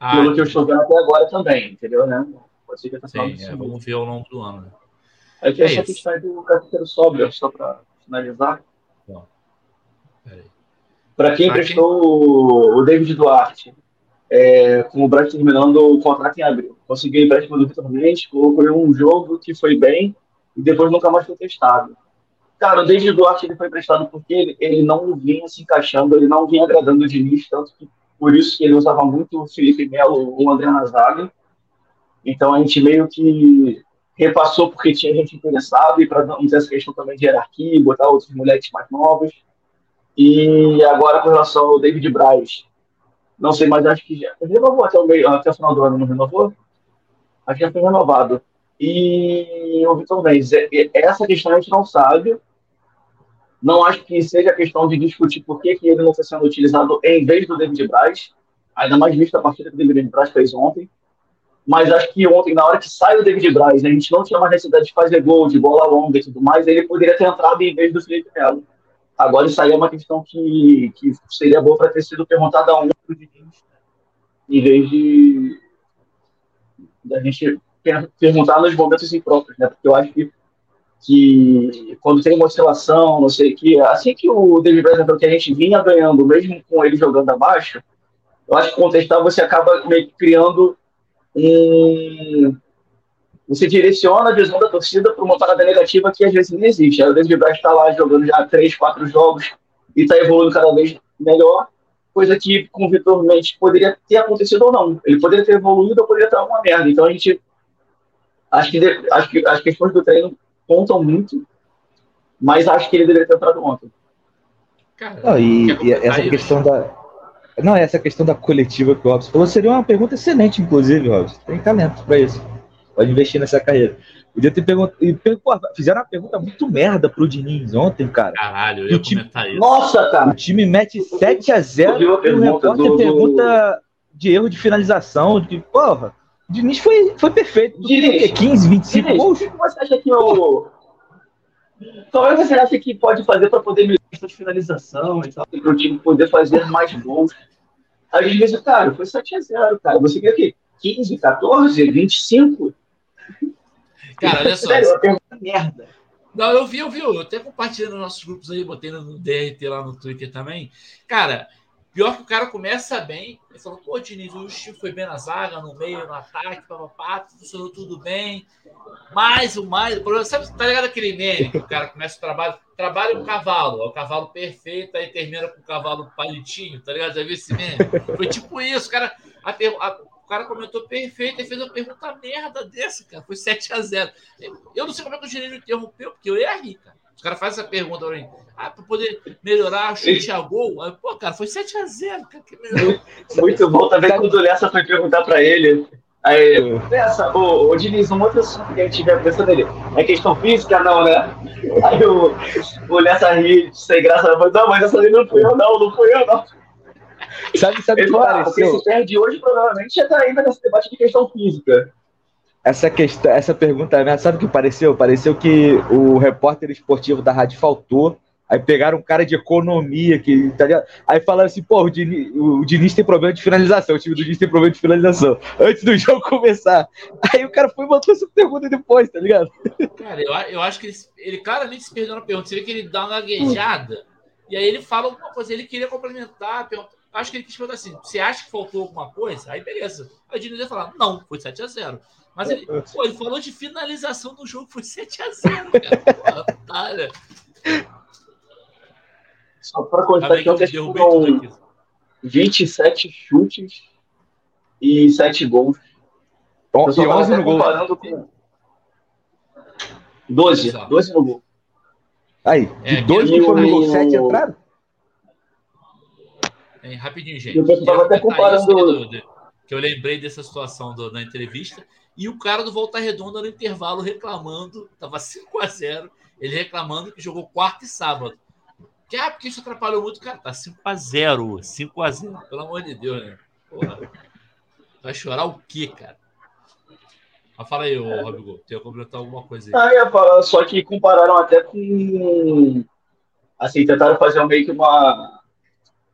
Ah, pelo que eu estou vendo até agora também, entendeu, né? Pode ser que tá Sim, é, vamos ver ao longo do ano. Né? Aí tem é essa questão do carteiro sóbrio, só para finalizar. Para quem emprestou o David Duarte, é, com o Bright terminando o contrato em abril. Conseguiu empréstimo do Vitor Mendes, colocou um jogo que foi bem e depois nunca mais foi testado. Cara, o David Duarte ele foi emprestado porque ele, ele não vinha se encaixando, ele não vinha agradando o Diniz, tanto que por isso que ele usava muito o Felipe Melo ou o André Nazaga. Então a gente meio que repassou porque tinha gente interessada e para não ter essa questão também de hierarquia, botar outros moleques mais novos. E agora, com relação ao David Braz, não sei, mas acho que já renovou até o, meio, até o final do ano, não renovou? Acho que já foi renovado. E o Vitor Mendes, é, é, essa questão a gente não sabe. Não acho que seja questão de discutir por que, que ele não está sendo utilizado em vez do David Braz, ainda mais visto a partida que o David Braz fez ontem. Mas acho que ontem, na hora que sai o David Braz, a gente não tinha mais necessidade de fazer gol, de bola longa e tudo mais, ele poderia ter entrado em vez do Felipe Melo. Agora, isso aí é uma questão que, que seria boa para ter sido perguntada a um em vez de da gente perguntar nos momentos impróprios, né? Porque eu acho que, que quando tem uma oscilação, não sei o que, assim que o David Braz que a gente vinha ganhando, mesmo com ele jogando abaixo, eu acho que contestar você acaba meio que criando um, você direciona a visão da torcida para uma parada negativa que às vezes não existe. Aí o David Braz está lá jogando já três, quatro jogos e está evoluindo cada vez melhor, coisa que com o Vitor Mendes poderia ter acontecido ou não. Ele poderia ter evoluído ou poderia estar uma merda. Então a gente. Acho que, acho que as questões do treino contam muito, mas acho que ele deveria ter entrado ontem. Cara, não, e, e essa questão da. Não, essa questão da coletiva que o Robson falou seria uma pergunta excelente, inclusive, Robson. Tem talento para isso. Pode investir nessa carreira. Podia ter perguntado. Fizeram uma pergunta muito merda pro Diniz ontem, cara. Caralho, eu ia time... comentar isso. Nossa, cara. O time mete 7x0 e o repórter do... pergunta de erro de finalização. De, porra, Diniz foi, foi perfeito. Diniz, 15, 25 Diniz, gols. O que você acha que o. Qual é que você acha que pode fazer para poder melhorar essa finalização e tal? Para o time poder fazer mais gols? Às vezes, cara, foi 7x0, cara. Você quer que 15, 14, 25? Cara, olha só. Sério, uma merda. Não, eu vi, eu vi. Eu até compartilhei nos nossos grupos aí, botei no DRT lá no Twitter também. Cara, pior que o cara começa bem. Ele falou, pô, Diniz, o time foi bem na zaga, no meio, no ataque, papapá, funcionou tudo bem. Mas o mais. O problema, sabe, tá ligado aquele meme que o cara começa o trabalho? Trabalha um cavalo, é o cavalo perfeito, aí termina com o cavalo palitinho, tá ligado? Já viu esse meme? Foi tipo isso, o cara. A, a, o cara comentou perfeito e fez uma pergunta merda dessa, cara. Foi 7x0. Eu não sei como é que o Gerênio interrompeu, porque eu rir, cara. Os caras fazem essa pergunta pra mim. Ah, pra poder melhorar, chute a gol. Aí, pô, cara, foi 7x0, cara. Que Muito bom também quando o Lessa foi perguntar pra ele. Aí, Lessa, ô, ô Diniz, um outro assunto que a gente tiver pensando nele. É questão física, não, né? Aí o, o Lessa ri sem graça. Não, mas essa ali não fui eu, não, não fui eu, não. Sabe, sabe o que porque pareceu? se perde hoje, provavelmente já tá ainda nesse debate de questão física. Essa, questão, essa pergunta, né, sabe o que pareceu? Pareceu que o repórter esportivo da rádio faltou. Aí pegaram um cara de economia, que, tá? Aí falaram assim, pô, o Diniz, o Diniz tem problema de finalização, o time do Diniz tem problema de finalização. Antes do jogo começar. Aí o cara foi e botou essa pergunta depois, tá ligado? Cara, eu, eu acho que ele, ele claramente se perdeu na pergunta. Você vê que ele dá uma gaguejada e aí ele fala alguma coisa. Ele queria complementar. Acho que ele quis perguntar assim: você acha que faltou alguma coisa? Aí beleza. Aí o Diniz ia falar: não, foi 7x0. Mas ele, pô, ele falou de finalização do jogo, foi 7x0, cara. Otário. Só pra constar bem que ontem derrubei tudo foram aqui. 27 chutes e 7 gols. Só E tava 11 até no gol. com 12, Exato. 12 no gol. Aí, É, de dois que que foram no gol, o- sete entraram? É, rapidinho, gente. Eu tava Queria até comparando- que, eu- que eu lembrei dessa situação do- da entrevista. E o cara do Volta Redonda no intervalo reclamando, tava 5x0, ele reclamando que jogou quarta e sábado. Que, ah, porque isso atrapalhou muito. Cara, tá 5x0, 5x0, pelo amor de Deus, né? Porra. Vai chorar o quê, cara? Mas fala aí, ô Robigol, tem que completar alguma coisa aí. Ah, ia falar, só que compararam até com. Assim, tentaram fazer meio que uma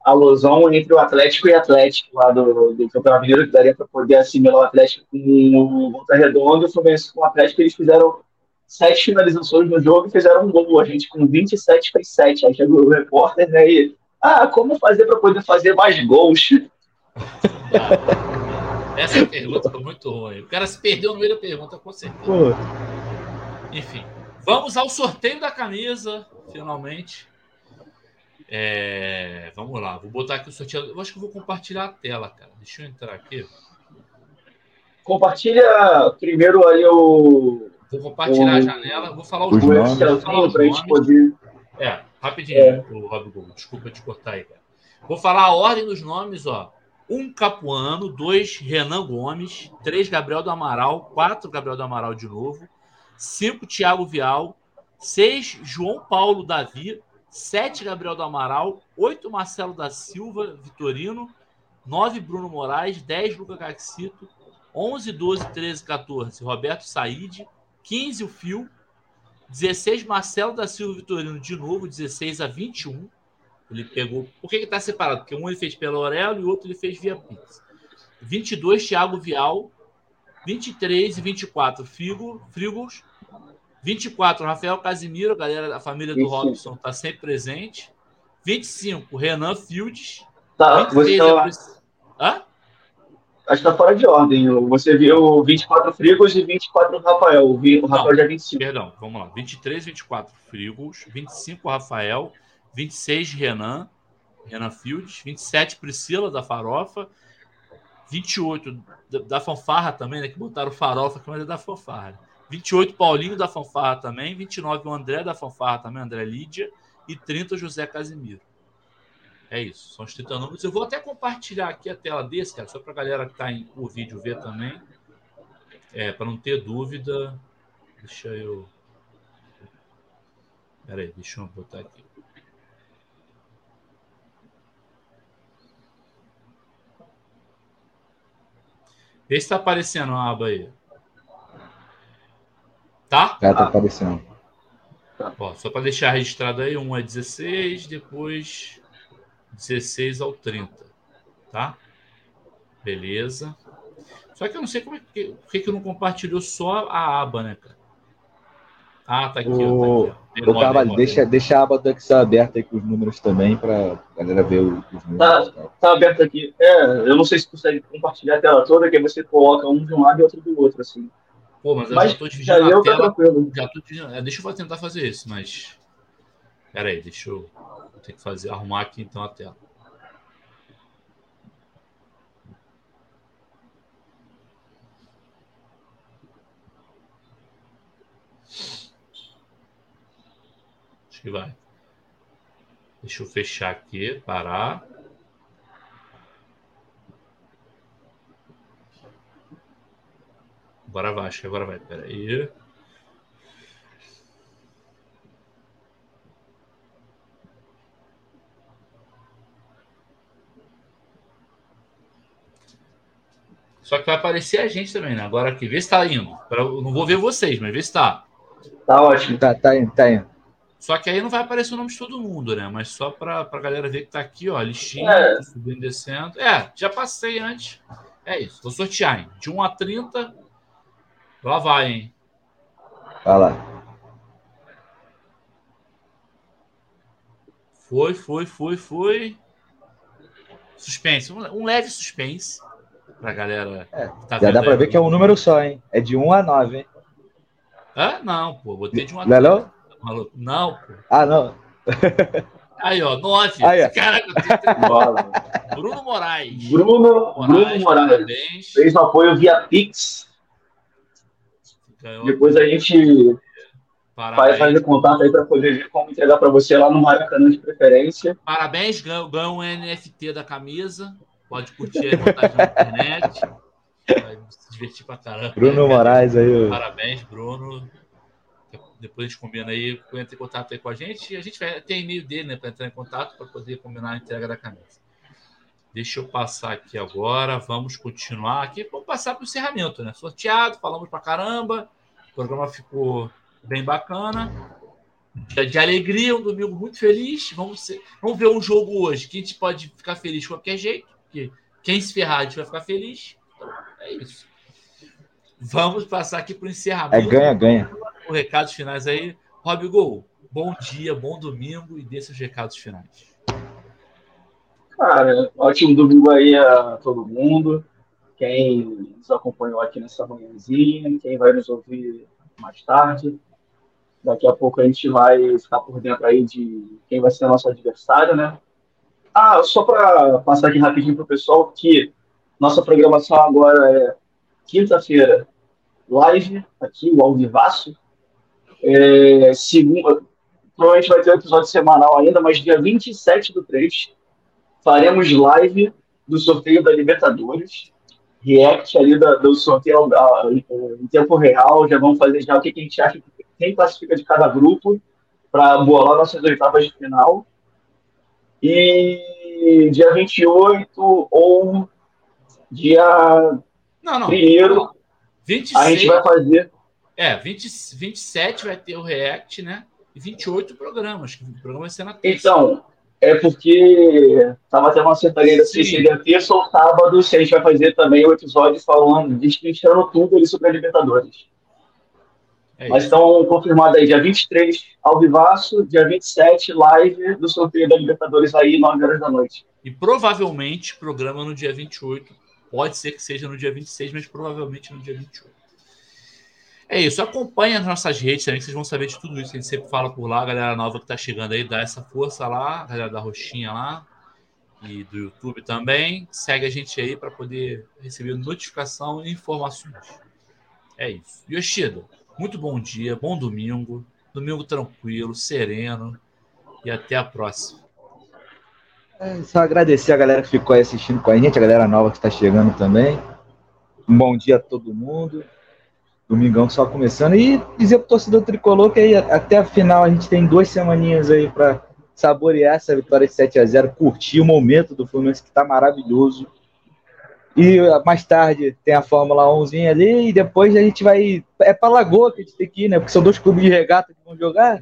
alusão entre o Atlético e Atlético lá do, do Campeonato Mineiro, que daria para poder assimilar o Atlético com o Volta Redonda o Fluminense com o Atlético. Eles fizeram sete finalizações no jogo e fizeram um gol. A gente com 27 fez 7. Aí chegou o repórter né, e. Ah, como fazer para poder fazer mais gols? Essa pergunta foi muito ruim. O cara se perdeu no meio da pergunta, com certeza. Pô, Enfim, vamos ao sorteio da camisa, finalmente. É, vamos lá, vou botar aqui o sorteio. Eu acho que eu vou compartilhar a tela, cara. Deixa eu entrar aqui. Compartilha primeiro aí o, Vou compartilhar a O- janela. Vou falar os nomes. nomes. Vou falar Excelzinho os para a gente nomes. poder. É, rapidinho, É. o Rob Google. Desculpa te cortar aí, cara. Vou falar a ordem dos nomes, ó. Um Capuano, dois Renan Gomes, três Gabriel do Amaral, quatro Gabriel do Amaral de novo, cinco Thiago Vial, seis João Paulo Davi, sete Gabriel do Amaral, oito Marcelo da Silva Vitorino, nove Bruno Moraes, dez Luca Caxito, 11, 12, 13, 14 Roberto Said, 15 o Fio, 16 Marcelo da Silva Vitorino de novo, 16 a 21. Ele pegou. Por que, que tá separado? Porque um ele fez pela Aurelo e o outro ele fez via Pix. 22, Thiago Vial. 23 e 24, Figo, Frigos. 24, Rafael Casimiro, a galera da família do 25. Robson tá sempre presente. 25, Renan Fields. Tá, você 26, a tá, Pris- Hã? acho que tá fora de ordem. Você viu 24 Frigos e 24 Rafael. O Rafael já é 25. Perdão, vamos lá. 23, 24, Frigos. 25, Rafael. 26, Renan. Renan Fields. 27, Priscila, da Farofa. 28, da, da Fanfarra também, né? Que botaram Farofa, que mas é da Fanfarra. 28, Paulinho, da Fanfarra também. 29, o André, da Fanfarra também, André Lídia. E 30, José Casimiro. É isso, são os 30 números. Eu vou até compartilhar aqui a tela desse, cara, só pra galera que tá em o vídeo ver também. É, para não ter dúvida. Deixa eu. Pera aí, deixa eu botar aqui. Vê se tá aparecendo a aba aí. Tá? cara, tá aparecendo. Ó, só para deixar registrado aí, um é 16, depois 16 ao 30. Tá? Beleza. Só que eu não sei como é que, por que, que não compartilhou só a aba, né, cara? Ah, tá aqui, ó, tá aqui, ó. Deixa, deixa a aba do Excel aberta aí com os números também, pra galera ver o- os números. Tá. Tá aberto aqui. É, eu não sei se consegue compartilhar a tela toda, que aí você coloca um de um lado e outro do outro, assim. Pô, mas eu Mas já tô dividindo eu a tela. tranquilo. Já tô dividindo. é, deixa eu tentar fazer isso, mas. Pera aí, deixa eu. Ter que fazer, arrumar aqui então a tela. Acho que vai. Deixa eu fechar aqui, parar. Agora vai, acho que agora vai. Pera aí. Só que vai aparecer a gente também, né? Agora aqui, vê se tá indo. Eu não vou ver vocês, mas vê se tá. Tá ótimo. Tá, tá indo, tá indo. Só que aí não vai aparecer o nome de todo mundo, né? Mas só pra, pra galera ver que tá aqui, ó. Listinha, É. subindo e descendo. É, já passei antes. É isso. Vou sortear, hein? De 1 a 30. Lá vai, hein? Vai lá. Foi, foi, foi, foi. Suspense. Um, leve suspense. Pra galera É, tá Já dá pra aí. ver que é um número só, hein? É de 1 a 9, hein? Hã? Não, pô. Botei de 1 a Não é não? Maluco. Não, pô. Ah, não. Aí, ó, 9. Aí, ó. Caraca, eu tenho- Bola. Bruno Moraes. Bruno, Bruno Moraes parabéns. fez um apoio via Pix. Depois a gente vai Parabéns. fazer contato aí para poder ver como entregar para você lá no Maracanã de preferência. Parabéns, ganhou, ganhou um NFT da camisa. Pode curtir aí na internet. Vai se divertir pra caramba. Bruno Moraes aí. Parabéns, Bruno. Depois a gente combina aí, entra em contato aí com a gente. E a gente vai ter e-mail dele, né, para entrar em contato para poder combinar a entrega da camisa. Deixa eu passar aqui agora. Vamos continuar aqui. Vamos passar para o encerramento, né? Sorteado, falamos pra caramba. O programa ficou bem bacana. Dia de alegria, um domingo muito feliz. Vamos, ser- vamos ver um jogo hoje que a gente pode ficar feliz de qualquer jeito. Porque quem se ferrar, a gente vai ficar feliz. Então, é isso. Vamos passar aqui para o É encerramento ganha, ganha. os recados finais aí. Rob Gol, bom dia, bom domingo e dê seus recados finais. Cara, ótimo domingo aí a todo mundo. Quem nos acompanhou aqui nessa manhãzinha, quem vai nos ouvir mais tarde. Daqui a pouco a gente vai ficar por dentro aí de quem vai ser nosso adversário, né? Ah, só para passar aqui rapidinho para o pessoal que nossa programação agora é quinta-feira, live, aqui, o Alvivaço. É, segunda, provavelmente vai ter um episódio semanal ainda, mas dia 27 do 3 faremos live do sorteio da Libertadores. React ali da- do sorteio em tempo real. Já vamos fazer já o que que a gente acha que quem classifica de cada grupo para bolar nossas oitavas de final. E dia 28 ou dia Não, não. Primeiro, 26, a gente vai fazer. É, 20, 27 vai ter o React, né? E 28 programas. que O programa vai ser na terça. Então, é porque tava tendo uma certaria se Sim. seria terça ou sábado, se a gente vai fazer também o episódio falando, destrinchando tudo ali sobre a Libertadores. É Mas estão confirmados aí, dia 23, ao vivaço, dia 27, live do sorteio da Libertadores aí, 9 horas da noite. E provavelmente programa no dia 28. Pode ser que seja no dia 26, mas provavelmente no dia 28. É isso. Acompanhe as nossas redes também, que vocês vão saber de tudo isso. A gente sempre fala por lá. A galera nova que tá chegando aí, dá essa força lá. A galera da Roxinha lá. E do YouTube também. Segue a gente aí para poder receber notificação e informações. É isso. Yoshida, muito bom dia, bom domingo. Domingo tranquilo, sereno. E até a próxima. É, só agradecer a galera que ficou aí assistindo com a gente, a galera nova que está chegando também. Um bom dia a todo mundo. Domingão só começando. E dizer pro torcedor tricolor que aí até a final a gente tem duas semaninhas aí para saborear essa vitória de 7 a 0 curtir o momento do Fluminense que tá maravilhoso. E ah, mais tarde tem a Fórmula 1 ali e depois a gente vai. É pra Lagoa que a gente tem que ir, né? Porque são dois clubes de regata que vão jogar.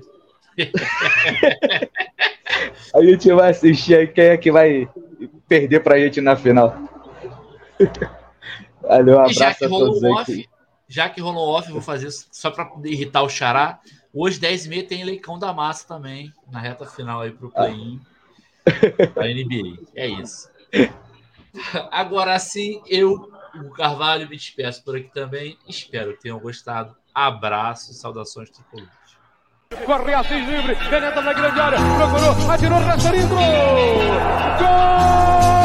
a gente vai assistir aí quem é que vai perder pra gente na final. Valeu, um abraço a todos aí. Já que rolou off, vou fazer só para irritar o Xará. Hoje, 10h30, tem Leicão da Massa também, na reta final aí pro play-in da NBA. É isso. Agora sim, eu, o Carvalho, me despeço por aqui também. Espero que tenham gostado. Abraço, saudações tricolores. Corre Assis livre, penetra na grande área, procurou, atirou, Rasterinho, gol! Gol!